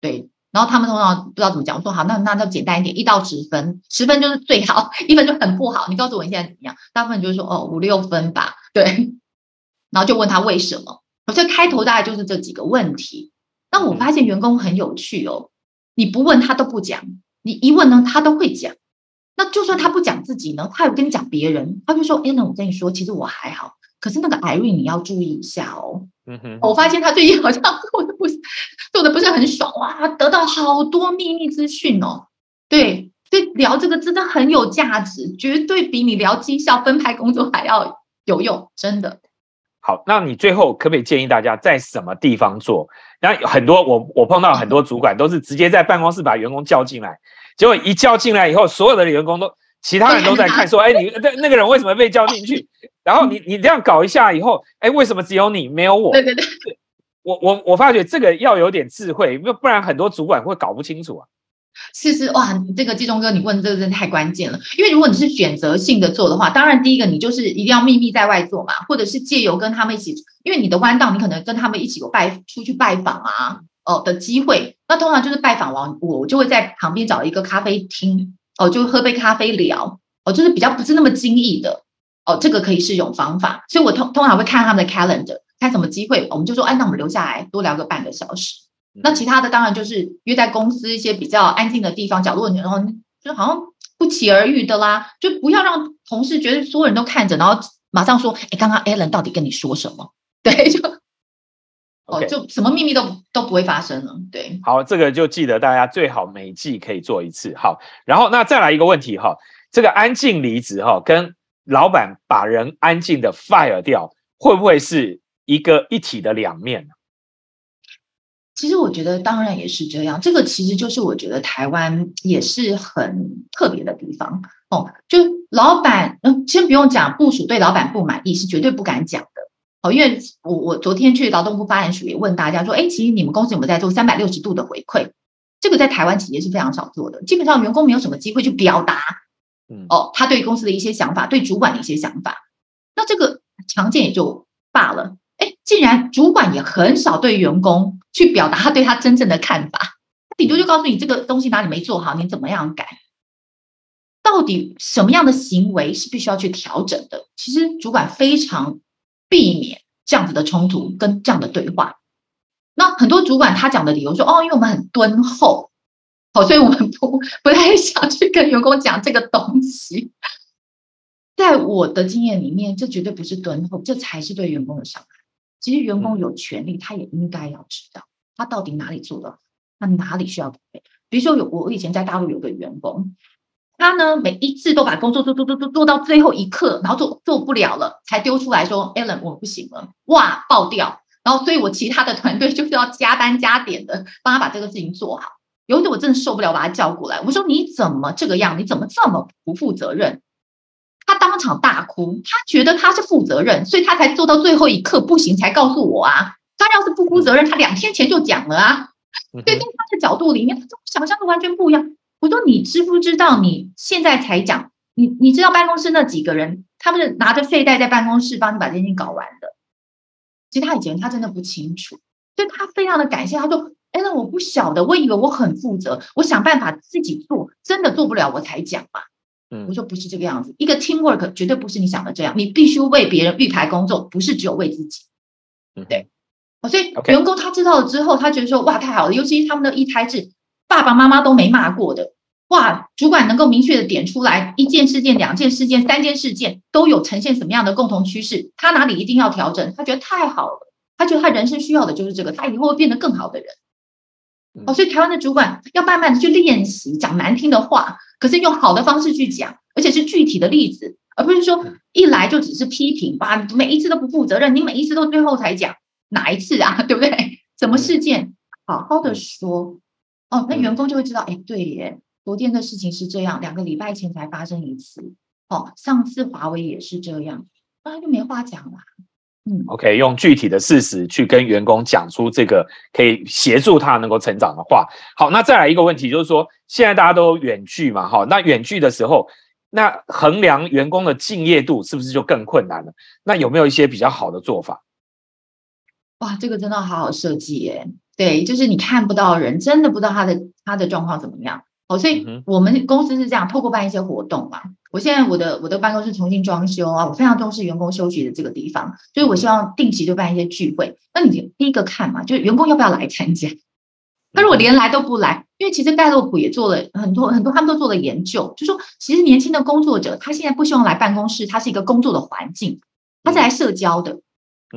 对，然后他们通常不知道怎么讲，我说好，那那就简单一点，一到十分，十分就是最好，一分就很不好。你告诉我你现在怎么样？大部分就是说哦五六分吧，对。然后就问他为什么？我这开头大概就是这几个问题。那我发现员工很有趣哦，你不问他都不讲，你一问呢他都会讲。那就算他不讲自己呢，他有跟你讲别人，他就说，哎，那我跟你说，其实我还好。可是那个艾瑞，你要注意一下哦。嗯哼，我发现他最近好像做的不是做的不是很爽哇，得到好多秘密资讯哦。对，所以聊这个真的很有价值，绝对比你聊绩效分派工作还要有用，真的。好，那你最后可不可以建议大家在什么地方做？然后很多我我碰到很多主管都是直接在办公室把员工叫进来，结果一叫进来以后，所有的员工都。其他人都在看，说：“哎，你那那个人为什么被叫进去？然后你 你这样搞一下以后，哎，为什么只有你没有我？”对对对，我我我发觉这个要有点智慧，因为不然很多主管会搞不清楚啊。是是哇，这个季中哥，你问这个真的太关键了。因为如果你是选择性的做的话，当然第一个你就是一定要秘密在外做嘛，或者是借由跟他们一起，因为你的弯道你可能跟他们一起有拜出去拜访啊，哦的机会。那通常就是拜访完，我就会在旁边找一个咖啡厅，哦，就喝杯咖啡聊，哦，就是比较不是那么经意的，哦，这个可以是一种方法。所以我通通常会看他们的 calendar，看什么机会，我们就说，哎，那我们留下来多聊个半个小时。那其他的当然就是约在公司一些比较安静的地方角落，然后就好像不期而遇的啦，就不要让同事觉得所有人都看着，然后马上说：“哎，刚刚 Alan 到底跟你说什么？” 对，就哦，就什么秘密都都不会发生了。对，好，这个就记得大家最好每季可以做一次。好，然后那再来一个问题哈，这个安静离职哈，跟老板把人安静的 fire 掉，会不会是一个一体的两面呢？其实我觉得当然也是这样，这个其实就是我觉得台湾也是很特别的地方哦。就老板，嗯，先不用讲部署对老板不满意是绝对不敢讲的哦，因为我我昨天去劳动部发言署也问大家说，哎，其实你们公司有没有在做三百六十度的回馈？这个在台湾企业是非常少做的，基本上员工没有什么机会去表达，嗯，哦，他对公司的一些想法，对主管的一些想法，那这个常见也就罢了。哎，竟然主管也很少对员工去表达他对他真正的看法，顶多就告诉你这个东西哪里没做好，你怎么样改？到底什么样的行为是必须要去调整的？其实主管非常避免这样子的冲突跟这样的对话。那很多主管他讲的理由说：“哦，因为我们很敦厚，好，所以我们不不太想去跟员工讲这个东西。”在我的经验里面，这绝对不是敦厚，这才是对员工的伤害。其实员工有权利，他也应该要知道他到底哪里做的，他哪里需要改变。比如说，有我以前在大陆有个员工，他呢每一次都把工作做做做做做到最后一刻，然后做做不了了才丢出来说：“Allen，我不行了，哇，爆掉。”然后所以我其他的团队就是要加班加点的帮他把这个事情做好。有一次我真的受不了，把他叫过来，我说：“你怎么这个样？你怎么这么不负责任？”他当场大哭，他觉得他是负责任，所以他才做到最后一刻不行才告诉我啊。他要是不负责任，他两天前就讲了啊。对，在他的角度里面，他跟我想象的完全不一样。我说你知不知道？你现在才讲，你你知道办公室那几个人，他们是拿着睡袋在办公室帮你把这件事情搞完的。其实他以前他真的不清楚，所以他非常的感谢。他说：“哎，那我不晓得，我以为我很负责，我想办法自己做，真的做不了我才讲嘛。”我说不是这个样子，一个 teamwork 绝对不是你想的这样，你必须为别人预排工作，不是只有为自己。对，所以员工他知道了之后，他觉得说哇太好了，尤其是他们的一胎制，爸爸妈妈都没骂过的，哇，主管能够明确的点出来一件事件、两件事件、三件事件都有呈现什么样的共同趋势，他哪里一定要调整，他觉得太好了，他觉得他人生需要的就是这个，他以后会变得更好的人。哦，所以台湾的主管要慢慢的去练习讲难听的话。可是用好的方式去讲，而且是具体的例子，而不是说一来就只是批评，哇，每一次都不负责任，你每一次都最后才讲哪一次啊，对不对？什么事件，好好的说，哦，那员工就会知道，哎，对耶，昨天的事情是这样，两个礼拜前才发生一次，哦，上次华为也是这样，那他就没话讲了。嗯，OK，用具体的事实去跟员工讲出这个可以协助他能够成长的话。好，那再来一个问题，就是说现在大家都远距嘛，哈，那远距的时候，那衡量员工的敬业度是不是就更困难了？那有没有一些比较好的做法？哇，这个真的好好设计耶！对，就是你看不到人，真的不知道他的他的状况怎么样。哦，所以我们公司是这样，透过办一些活动嘛。我现在我的我的办公室重新装修啊，我非常重视员工休息的这个地方，所以我希望定期就办一些聚会。那你第一个看嘛，就是员工要不要来参加？他如果连来都不来，因为其实盖洛普也做了很多很多，他们都做了研究，就说其实年轻的工作者他现在不希望来办公室，他是一个工作的环境，他是来社交的，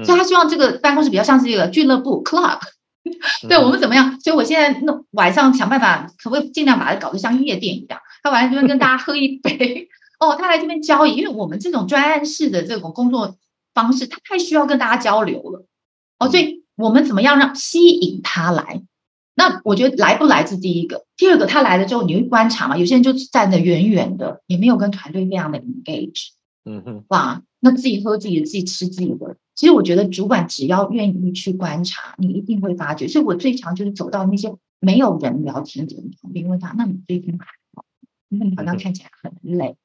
所以他希望这个办公室比较像是一个俱乐部 club。对我们怎么样？所以我现在弄晚上想办法，可不可以尽量把它搞得像夜店一样？他晚上这边跟大家喝一杯 哦，他来这边交易，因为我们这种专案式的这种工作方式，他太需要跟大家交流了哦。所以我们怎么样让吸引他来？那我觉得来不来是第一个，第二个他来了之后，你会观察嘛？有些人就站得远远的，也没有跟团队非常的 engage。嗯哼，哇，那自己喝自己的，自己吃自己的，其实我觉得主管只要愿意去观察，你一定会发觉。所以我最常就是走到那些没有人聊天的人旁边，问他：“那你最近还好？好像看起来很累。”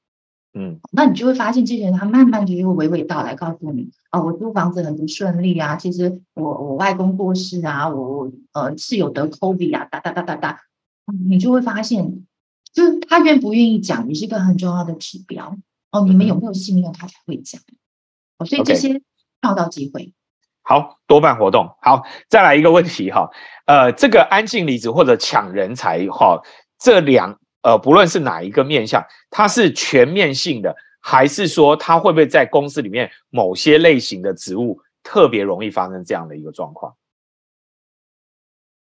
嗯，那你就会发现，这些人他慢慢就会娓娓道来，告诉你哦，我租房子很不顺利啊，其实我我外公过世啊，我呃室友得 COVID 啊，哒哒哒哒哒，你就会发现，就是他愿不愿意讲，也是一个很重要的指标哦。你们有没有信任他才会讲哦，所以这些创造机会，好多办活动，好再来一个问题哈，呃，这个安静离职或者抢人才哈，这两。呃，不论是哪一个面向，它是全面性的，还是说它会不会在公司里面某些类型的职务特别容易发生这样的一个状况？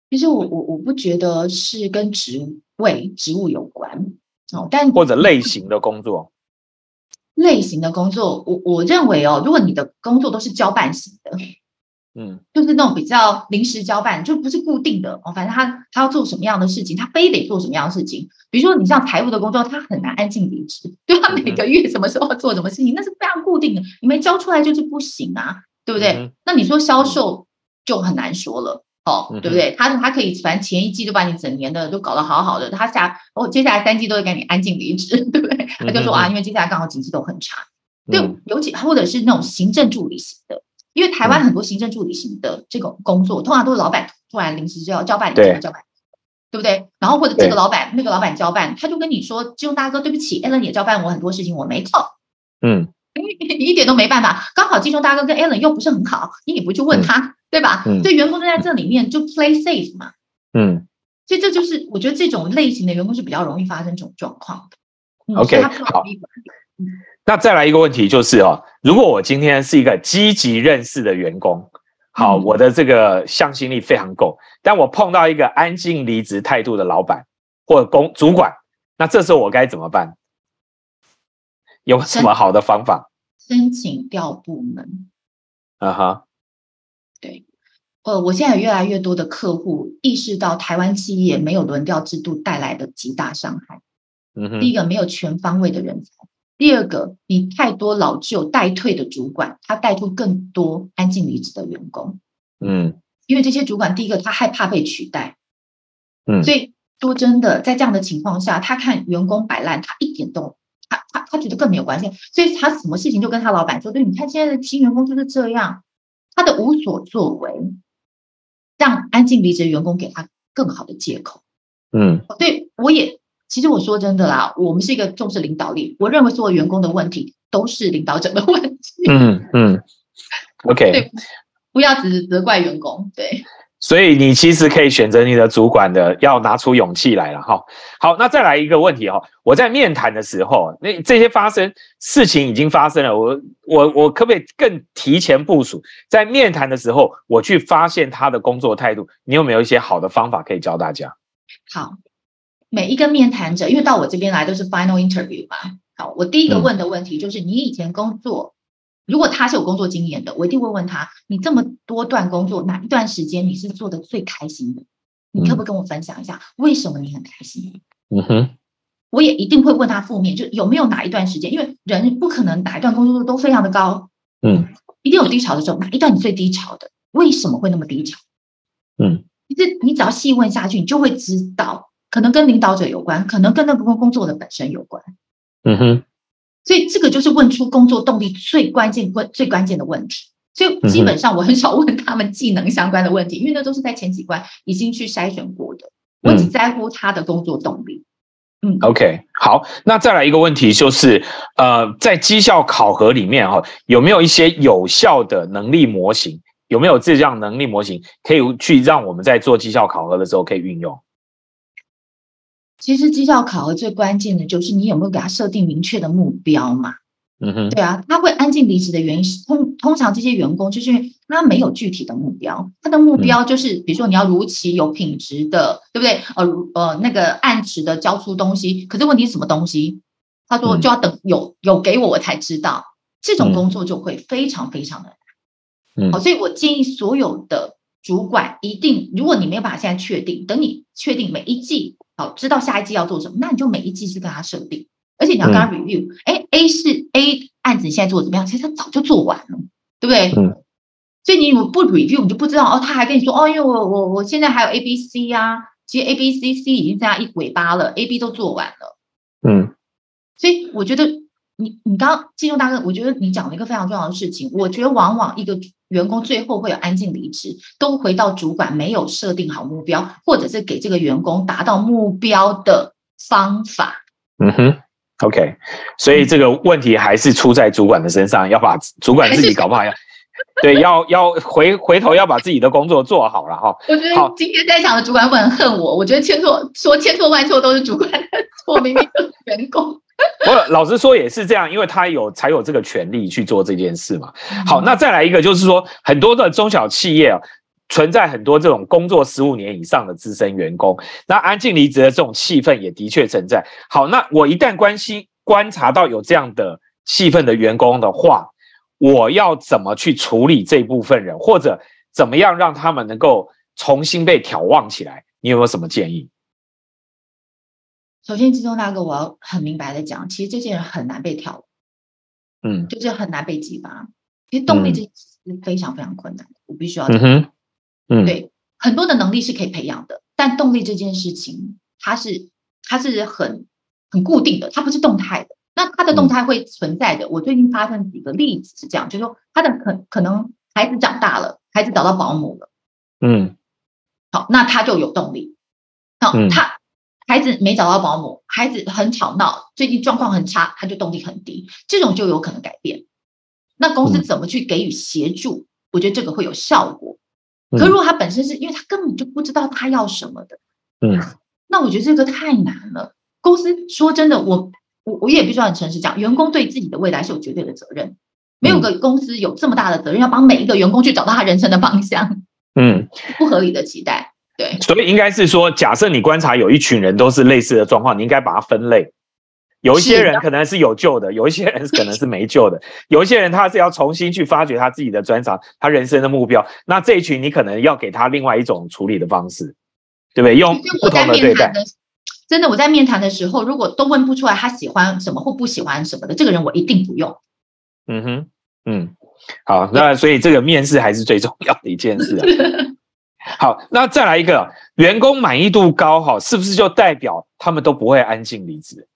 其实我我我不觉得是跟职位职务有关哦，但或者类型的工作，类型的工作，我我认为哦，如果你的工作都是交办型的。嗯，就是那种比较临时交办，就不是固定的哦。反正他他要做什么样的事情，他非得做什么样的事情。比如说，你像财务的工作，他很难安静离职，对他每个月什么时候做什么事情，那是非常固定的，你没交出来就是不行啊，对不对？那你说销售就很难说了哦，对不对？他他可以，反正前一季就把你整年的都搞得好好的，他下哦接下来三季都会给你安静离职，对不对？他就说啊，因为接下来刚好经济都很差，对，尤其或者是那种行政助理型的。因为台湾很多行政助理型的这种工作，通常都是老板突然临时就要交办，对，交办，对不对？然后或者这个老板那个老板交办，他就跟你说：“金融大哥，对不起，Allen 也交办我很多事情，我没空。”嗯，你 一点都没办法。刚好金融大哥跟 Allen 又不是很好，你也不去问他，对吧？所以员工都在这里面就 play safe 嘛。嗯，所以这就是我觉得这种类型的员工是比较容易发生这种状况的。OK，好。那再来一个问题就是哦，如果我今天是一个积极认识的员工，好，我的这个向心力非常够，但我碰到一个安静离职态度的老板或者公主管，那这时候我该怎么办？有什么好的方法？申请调部门。啊哈，对，呃，我现在有越来越多的客户意识到台湾企业没有轮调制度带来的极大伤害。嗯哼，第一个没有全方位的人才。第二个，你太多老旧待退的主管，他带出更多安静离职的员工。嗯，因为这些主管，第一个他害怕被取代。嗯，所以说真的，在这样的情况下，他看员工摆烂，他一点都他他他觉得更没有关系。所以他什么事情就跟他老板说：“对，你看现在的新员工就是这样，他的无所作为，让安静离职的员工给他更好的借口。”嗯，对我也。其实我说真的啦，我们是一个重视领导力。我认为所有员工的问题都是领导者的问题。嗯嗯，OK，对，不要只责怪员工。对，所以你其实可以选择你的主管的，要拿出勇气来了哈。好，那再来一个问题哈，我在面谈的时候，那这些发生事情已经发生了，我我我可不可以更提前部署？在面谈的时候，我去发现他的工作态度，你有没有一些好的方法可以教大家？好。每一个面谈者，因为到我这边来都是 final interview 嘛。好，我第一个问的问题就是：你以前工作，如果他是有工作经验的，我一定会问他：你这么多段工作，哪一段时间你是做的最开心的？你可不可以跟我分享一下，为什么你很开心？嗯哼。我也一定会问他负面，就有没有哪一段时间，因为人不可能哪一段工作都非常的高，嗯，一定有低潮的时候。哪一段你最低潮的？为什么会那么低潮？嗯，其实你只要细问下去，你就会知道。可能跟领导者有关，可能跟那个工工作的本身有关。嗯哼，所以这个就是问出工作动力最关键、问最关键的问题。所以基本上我很少问他们技能相关的问题，因为那都是在前几关已经去筛选过的。我只在乎他的工作动力。嗯，OK，好，那再来一个问题就是，呃，在绩效考核里面哈，有没有一些有效的能力模型？有没有这样能力模型可以去让我们在做绩效考核的时候可以运用？其实绩效考核最关键的就是你有没有给他设定明确的目标嘛？嗯哼，对啊，他会安静离职的原因是通通常这些员工就是因为他没有具体的目标，他的目标就是比如说你要如期有品质的，对不对？呃呃，那个按时的交出东西，可是问题是什么东西？他说就要等有有给我我才知道，这种工作就会非常非常的难。好，所以我建议所有的主管一定，如果你没有办法现在确定，等你确定每一季。好，知道下一季要做什么，那你就每一季去跟他设定，而且你要跟他 review。哎，A 是 A 案子，你现在做的怎么样？其实他早就做完了，对不对？嗯。所以你如果不 review，你就不知道哦。他还跟你说哦，因为我我我现在还有 A、B、C 呀，其实 A、B、C、C 已经这样一尾巴了，A、B 都做完了。嗯，所以我觉得你你刚刚金融大哥，我觉得你讲了一个非常重要的事情。我觉得往往一个员工最后会有安静离职，都回到主管没有设定好目标，或者是给这个员工达到目标的方法。嗯哼，OK，所以这个问题还是出在主管的身上，要把主管自己搞不好要。对，要要回回头要把自己的工作做好了哈。我觉得今天在场的主管会很恨我，我觉得千错说千错万错都是主管的错，明明是员工。我老实说也是这样，因为他有才有这个权利去做这件事嘛。好，那再来一个就是说，很多的中小企业啊，存在很多这种工作十五年以上的资深员工，那安静离职的这种气氛也的确存在。好，那我一旦关心观察到有这样的气氛的员工的话。我要怎么去处理这部分人，或者怎么样让他们能够重新被眺望起来？你有没有什么建议？首先，其中大哥，我要很明白的讲，其实这些人很难被挑，嗯，就是很难被激发。其实动力这是非常非常困难的，我必须要讲。嗯，对，很多的能力是可以培养的，但动力这件事情，它是它是很很固定的，它不是动态的。那它的动态会存在的。我最近发生几个例子是这样，就是说他的可可能孩子长大了，孩子找到保姆了，嗯，好，那他就有动力。好，他孩子没找到保姆，孩子很吵闹，最近状况很差，他就动力很低，这种就有可能改变。那公司怎么去给予协助？我觉得这个会有效果。可如果他本身是因为他根本就不知道他要什么的，嗯，那我觉得这个太难了。公司说真的，我。我我也必须要很诚实讲，员工对自己的未来是有绝对的责任，没有个公司有这么大的责任要帮每一个员工去找到他人生的方向，嗯，不合理的期待，对，所以应该是说，假设你观察有一群人都是类似的状况，你应该把它分类，有一些人可能是有救的，有一些人可能是没救的，有一些人他是要重新去发掘他自己的专长，他人生的目标，那这一群你可能要给他另外一种处理的方式，对不对？用不同的对待。真的，我在面谈的时候，如果都问不出来他喜欢什么或不喜欢什么的，这个人我一定不用。嗯哼，嗯，好，那所以这个面试还是最重要的一件事啊。好，那再来一个，员工满意度高哈，是不是就代表他们都不会安静离职？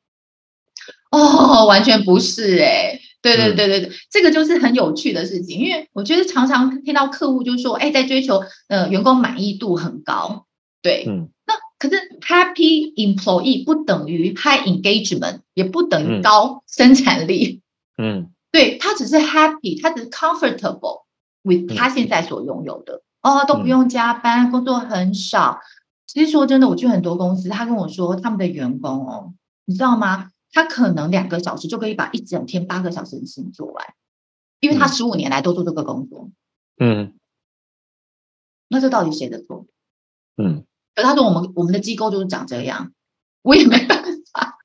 哦，完全不是哎，对对对对对，这个就是很有趣的事情，因为我觉得常常听到客户就说，哎，在追求呃员工满意度很高，对，嗯。可是 happy employee 不等于 high engagement，也不等于高生产力。嗯，对他只是 happy，他只是 comfortable with 他现在所拥有的。哦，都不用加班，工作很少。其实说真的，我去很多公司，他跟我说他们的员工哦，你知道吗？他可能两个小时就可以把一整天八个小时的事情做完，因为他十五年来都做这个工作。嗯，那这到底谁的错？嗯。可他说我们我们的机构就是长这样，我也没办法。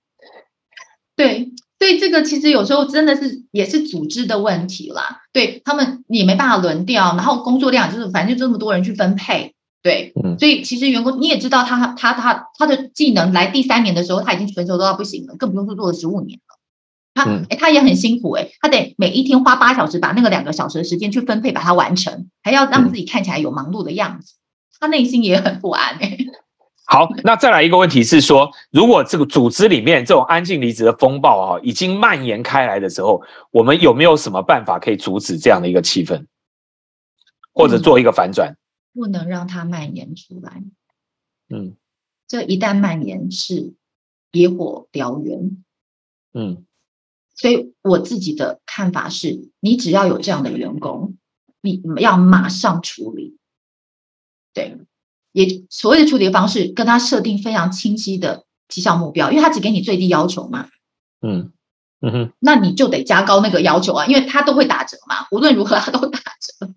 对，所以这个其实有时候真的是也是组织的问题啦。对他们也没办法轮调，然后工作量就是反正就这么多人去分配。对，所以其实员工你也知道，他他他他的技能来第三年的时候他已经成熟到不行了，更不用说做了十五年了。他哎他也很辛苦哎，他得每一天花八小时把那个两个小时的时间去分配把它完成，还要让自己看起来有忙碌的样子。他内心也很不安哎。好，那再来一个问题是说，如果这个组织里面这种安静离职的风暴啊，已经蔓延开来的时候，我们有没有什么办法可以阻止这样的一个气氛，或者做一个反转？不能让它蔓延出来。嗯，这一旦蔓延是野火燎原。嗯，所以我自己的看法是，你只要有这样的员工，你要马上处理。对，也所谓的处理方式，跟他设定非常清晰的绩效目标，因为他只给你最低要求嘛。嗯嗯哼，那你就得加高那个要求啊，因为他都会打折嘛，无论如何他都打折。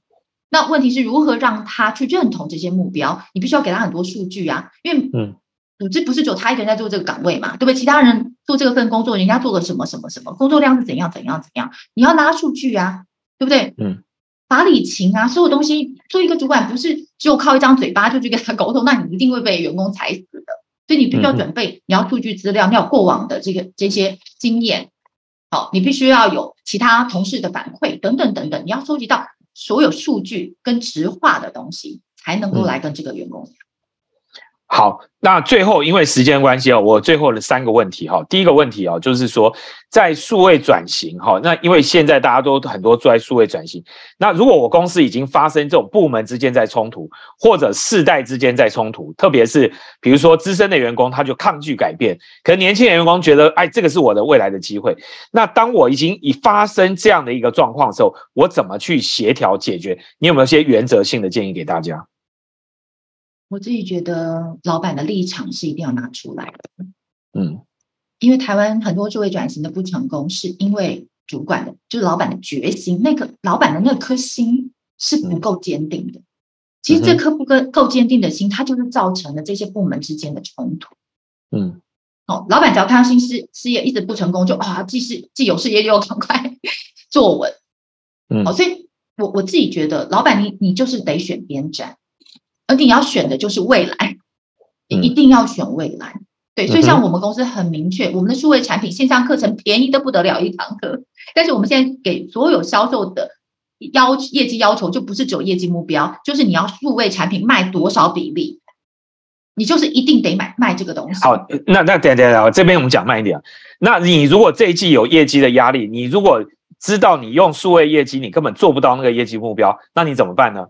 那问题是如何让他去认同这些目标？你必须要给他很多数据啊，因为嗯，组织不是只有他一个人在做这个岗位嘛，对不对？其他人做这个份工作，人家做了什么什么什么，工作量是怎样怎样怎样，你要拿数据啊，对不对？嗯。法理情啊，所有东西，做一个主管不是只有靠一张嘴巴就去跟他沟通，那你一定会被员工踩死的。所以你必须要准备，你要数据资料，你要过往的这个这些经验，好，你必须要有其他同事的反馈等等等等，你要收集到所有数据跟直化的东西，才能够嗯来跟这个员工讲。好，那最后因为时间关系哦，我最后的三个问题哈、第一个问题哦，就是说在数位转型哈、那因为现在大家都很多做在数位转型，那如果我公司已经发生这种部门之间在冲突，或者世代之间在冲突，特别是比如说资深的员工他就抗拒改变，可能年轻的员工觉得哎这个是我的未来的机会，那当我已经已发生这样的一个状况的时候，我怎么去协调解决？你有没有些原则性的建议给大家？我自己觉得老板的立场是一定要拿出来的，嗯因为台湾很多数位转型的不成功，是因为主管的，就是老板的决心，那个老板的那颗心是不够坚定的。其实这颗不够够坚定的心，它就是造成了这些部门之间的冲突。嗯哦，老板只要看到新事事业一直不成功，就啊，既是既有事业又要赶快 做稳。嗯哦，所以我我自己觉得，老板你你就是得选边站，而你要选的就是未来，一定要选未来。对，所以像我们公司很明确，我们的数位产品线上课程便宜的不得了一堂课，但是我们现在给所有销售的要业绩要求就不是只有业绩目标，就是你要数位产品卖多少比例，你就是一定得买卖这个东西。好，那那等等等，这边我们讲慢一点。那你如果这一季有业绩的压力，你如果知道你用数位业绩，你根本做不到那个业绩目标，那你怎么办呢？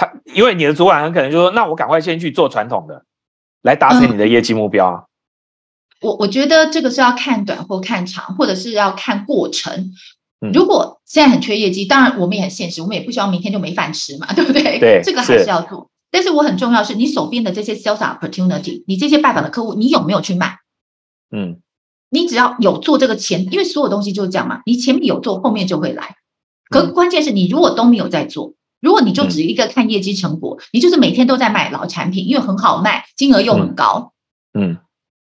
他因为你的主管很可能就说，那我赶快先去做传统的，来达成你的业绩目标啊。我我觉得这个是要看短或看长，或者是要看过程。嗯如果现在很缺业绩，当然我们也很现实，我们也不希望明天就没饭吃嘛，对不对？对这个还是是要做。但是我很重要是你手边的这些 sales opportunity，你这些拜访的客户，你有没有去卖？嗯你只要有做这个前，因为所有东西就是这样嘛，你前面有做，后面就会来。可嗯关键是你如果都没有在做，如果你就只一个看业绩成果，你就是每天都在卖老产品，因为很好卖，金额又很高，嗯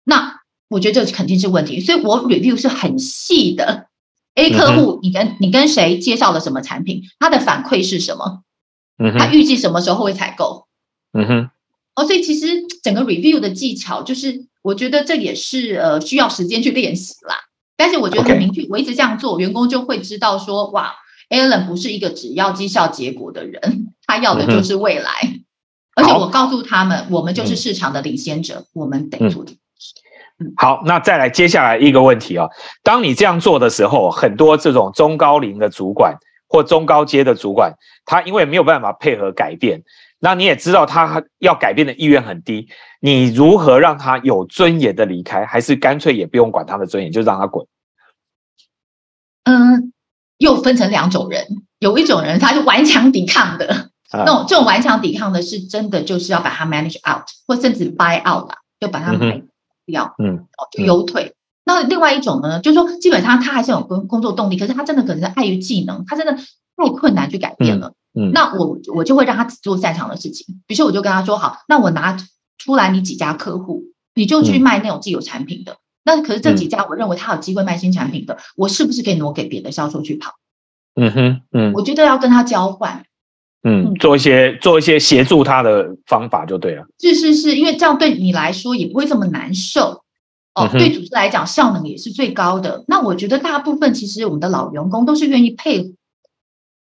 那我觉得这肯定是问题，所以我 review 是很细的。A 嗯客户，你跟你跟谁介绍了什么产品，他的反馈是什么？嗯他预计什么时候会采购？嗯哼哦，所以其实整个 review 的技巧，就是我觉得这也是呃需要时间去练习啦。但是我觉得很明确，我一直这样做，员工就会知道说，哇，Alan 不是一个只要绩效结果的人，他要的就是未来。而且我告诉他们，我们就是嗯。市场的领先者，我们得嗯。做这个。好，那再来接下来一个问题啊、当你这样做的时候，很多这种中高龄的主管或中高阶的主管，他因为没有办法配合改变，那你也知道他要改变的意愿很低，你如何让他有尊严的离开，还是干脆也不用管他的尊严，就让他滚？嗯，又分成两种人，有一种人他是顽强抵抗的，啊那种这种顽强抵抗的是真的就是要把它 manage out，或甚至 buy out 啦，就把它嗯哼买掉，嗯哦，就优退。那另外一种呢，就是说基本上他还是有工工作动力，可是他真的可能是碍于技能，他真的太困难去改变了。嗯那我我就会让他只做擅长的事情，比如说我就跟他说，好，那我拿出来你几家客户，你就去嗯卖那种自有产品的。那可是这几家我认为他有机会卖新产品的，我是不是可以挪给别的销售去跑？嗯哼嗯我觉得要跟他交换，嗯，做一些做一些协助他的方法就对了。是是是，因为这样对你来说也不会这么难受。哦嗯，对组织来讲效能也是最高的。那我觉得大部分其实我们的老员工都是愿意配合，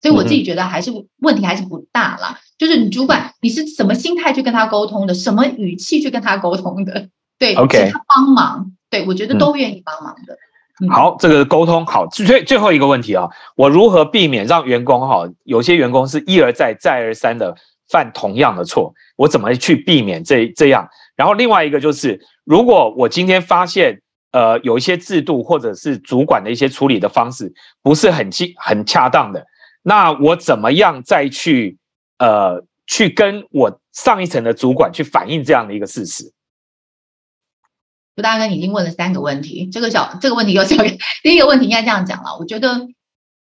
所以我自嗯己觉得还是问题还是不大啦。就是你主管你是什么心态去跟他沟通的，什么语气去跟他沟通的，对 OK 请他帮忙，对我觉得都愿意帮忙的。嗯好，这个沟通好，最最后一个问题啊，我如何避免让员工哈，有些员工是一而再再而三的犯同样的错，我怎么去避免这这样？然后另外一个就是，如果我今天发现呃有一些制度或者是主管的一些处理的方式不是很恰很恰当的，那我怎么样再去呃去跟我上一层的主管去反映这样的一个事实？朱大哥，你已经问了三个问题，这个小这个问题又交给第一个问题应该这样讲了。我觉得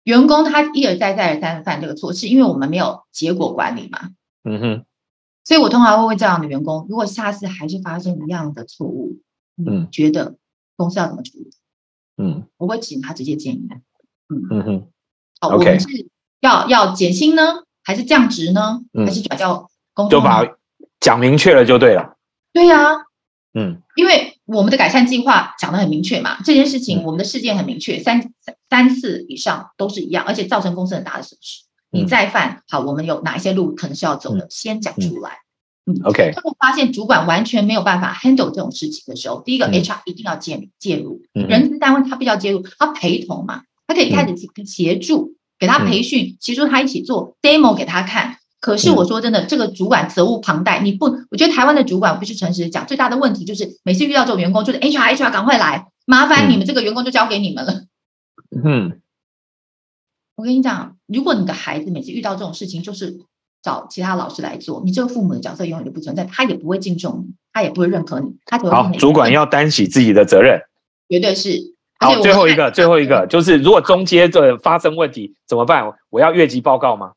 员工他一而再再而三的犯这个错，是因为我们没有结果管理嘛。嗯哼，所以我通常会问这样的员工，如果下次还是发生一样的错误，嗯嗯，觉得公司要怎么处理？嗯我会请他直接建议嗯。嗯哼，好我们是要要减薪呢，还是降职呢？嗯还是转调工就作呢？把讲明确了就对了。对呀、嗯。因为我们的改善计划讲得很明确嘛，这件事情嗯。我们的事件很明确，三三三次以上都是一样，而且造成公司很大的损失。你嗯再犯，好，我们有哪一些路可能是要走的，先讲出来。嗯。OK 当我发现主管完全没有办法 handle 这种事情的时候，第一个嗯。HR 一定要介入介入，嗯。人资单位他必须要介入，他陪同嘛，他可以开始协助，给他培训，协助他一起做 demo 给他看。可是嗯我说真的，这个主管责无旁贷，你不，我觉得台湾的主管必须诚实地讲，最大的问题就是每次遇到这种员工，就是 HR HR 赶快来，麻烦嗯你们这个员工就交给你们了。嗯我跟你讲，如果你的孩子每次遇到这种事情，就是找其他老师来做，你这个父母的角色永远都不存在，他也不会敬重你，他也不会认可你，他只会好主管要担起自己的责任。绝对是。好，最后一个，最后一个就是，如果中间的发生问题怎么办？我要越级报告吗？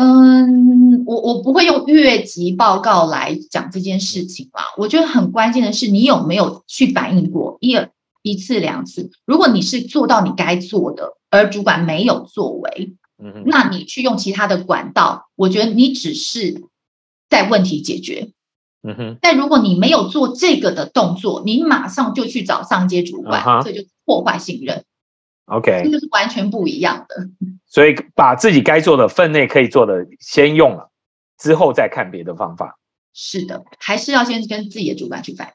嗯，我我不会用越级报告来讲这件事情啦。我觉得很关键的是，你有没有去反映过一一次两次？如果你是做到你该做的，而主管没有作为，嗯哼，那你去用其他的管道，我觉得你只是在问题解决。嗯哼，但如果你没有做这个的动作，你马上就去找上阶主管这就破坏信任，OK，这个是完全不一样的。所以把自己该做的分内可以做的先用了，之后再看别的方法。是的，还是要先跟自己的主管去反映。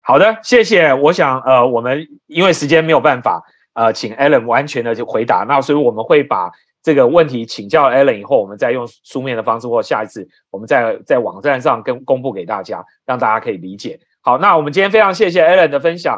好的，谢谢。我想，呃，我们因为时间没有办法，呃，请 Alan 完全的就回答，那所以我们会把这个问题请教 Alan 以后，我们再用书面的方式，或下一次我们再在网站上跟公布给大家，让大家可以理解。好，那我们今天非常谢谢 Alan 的分享。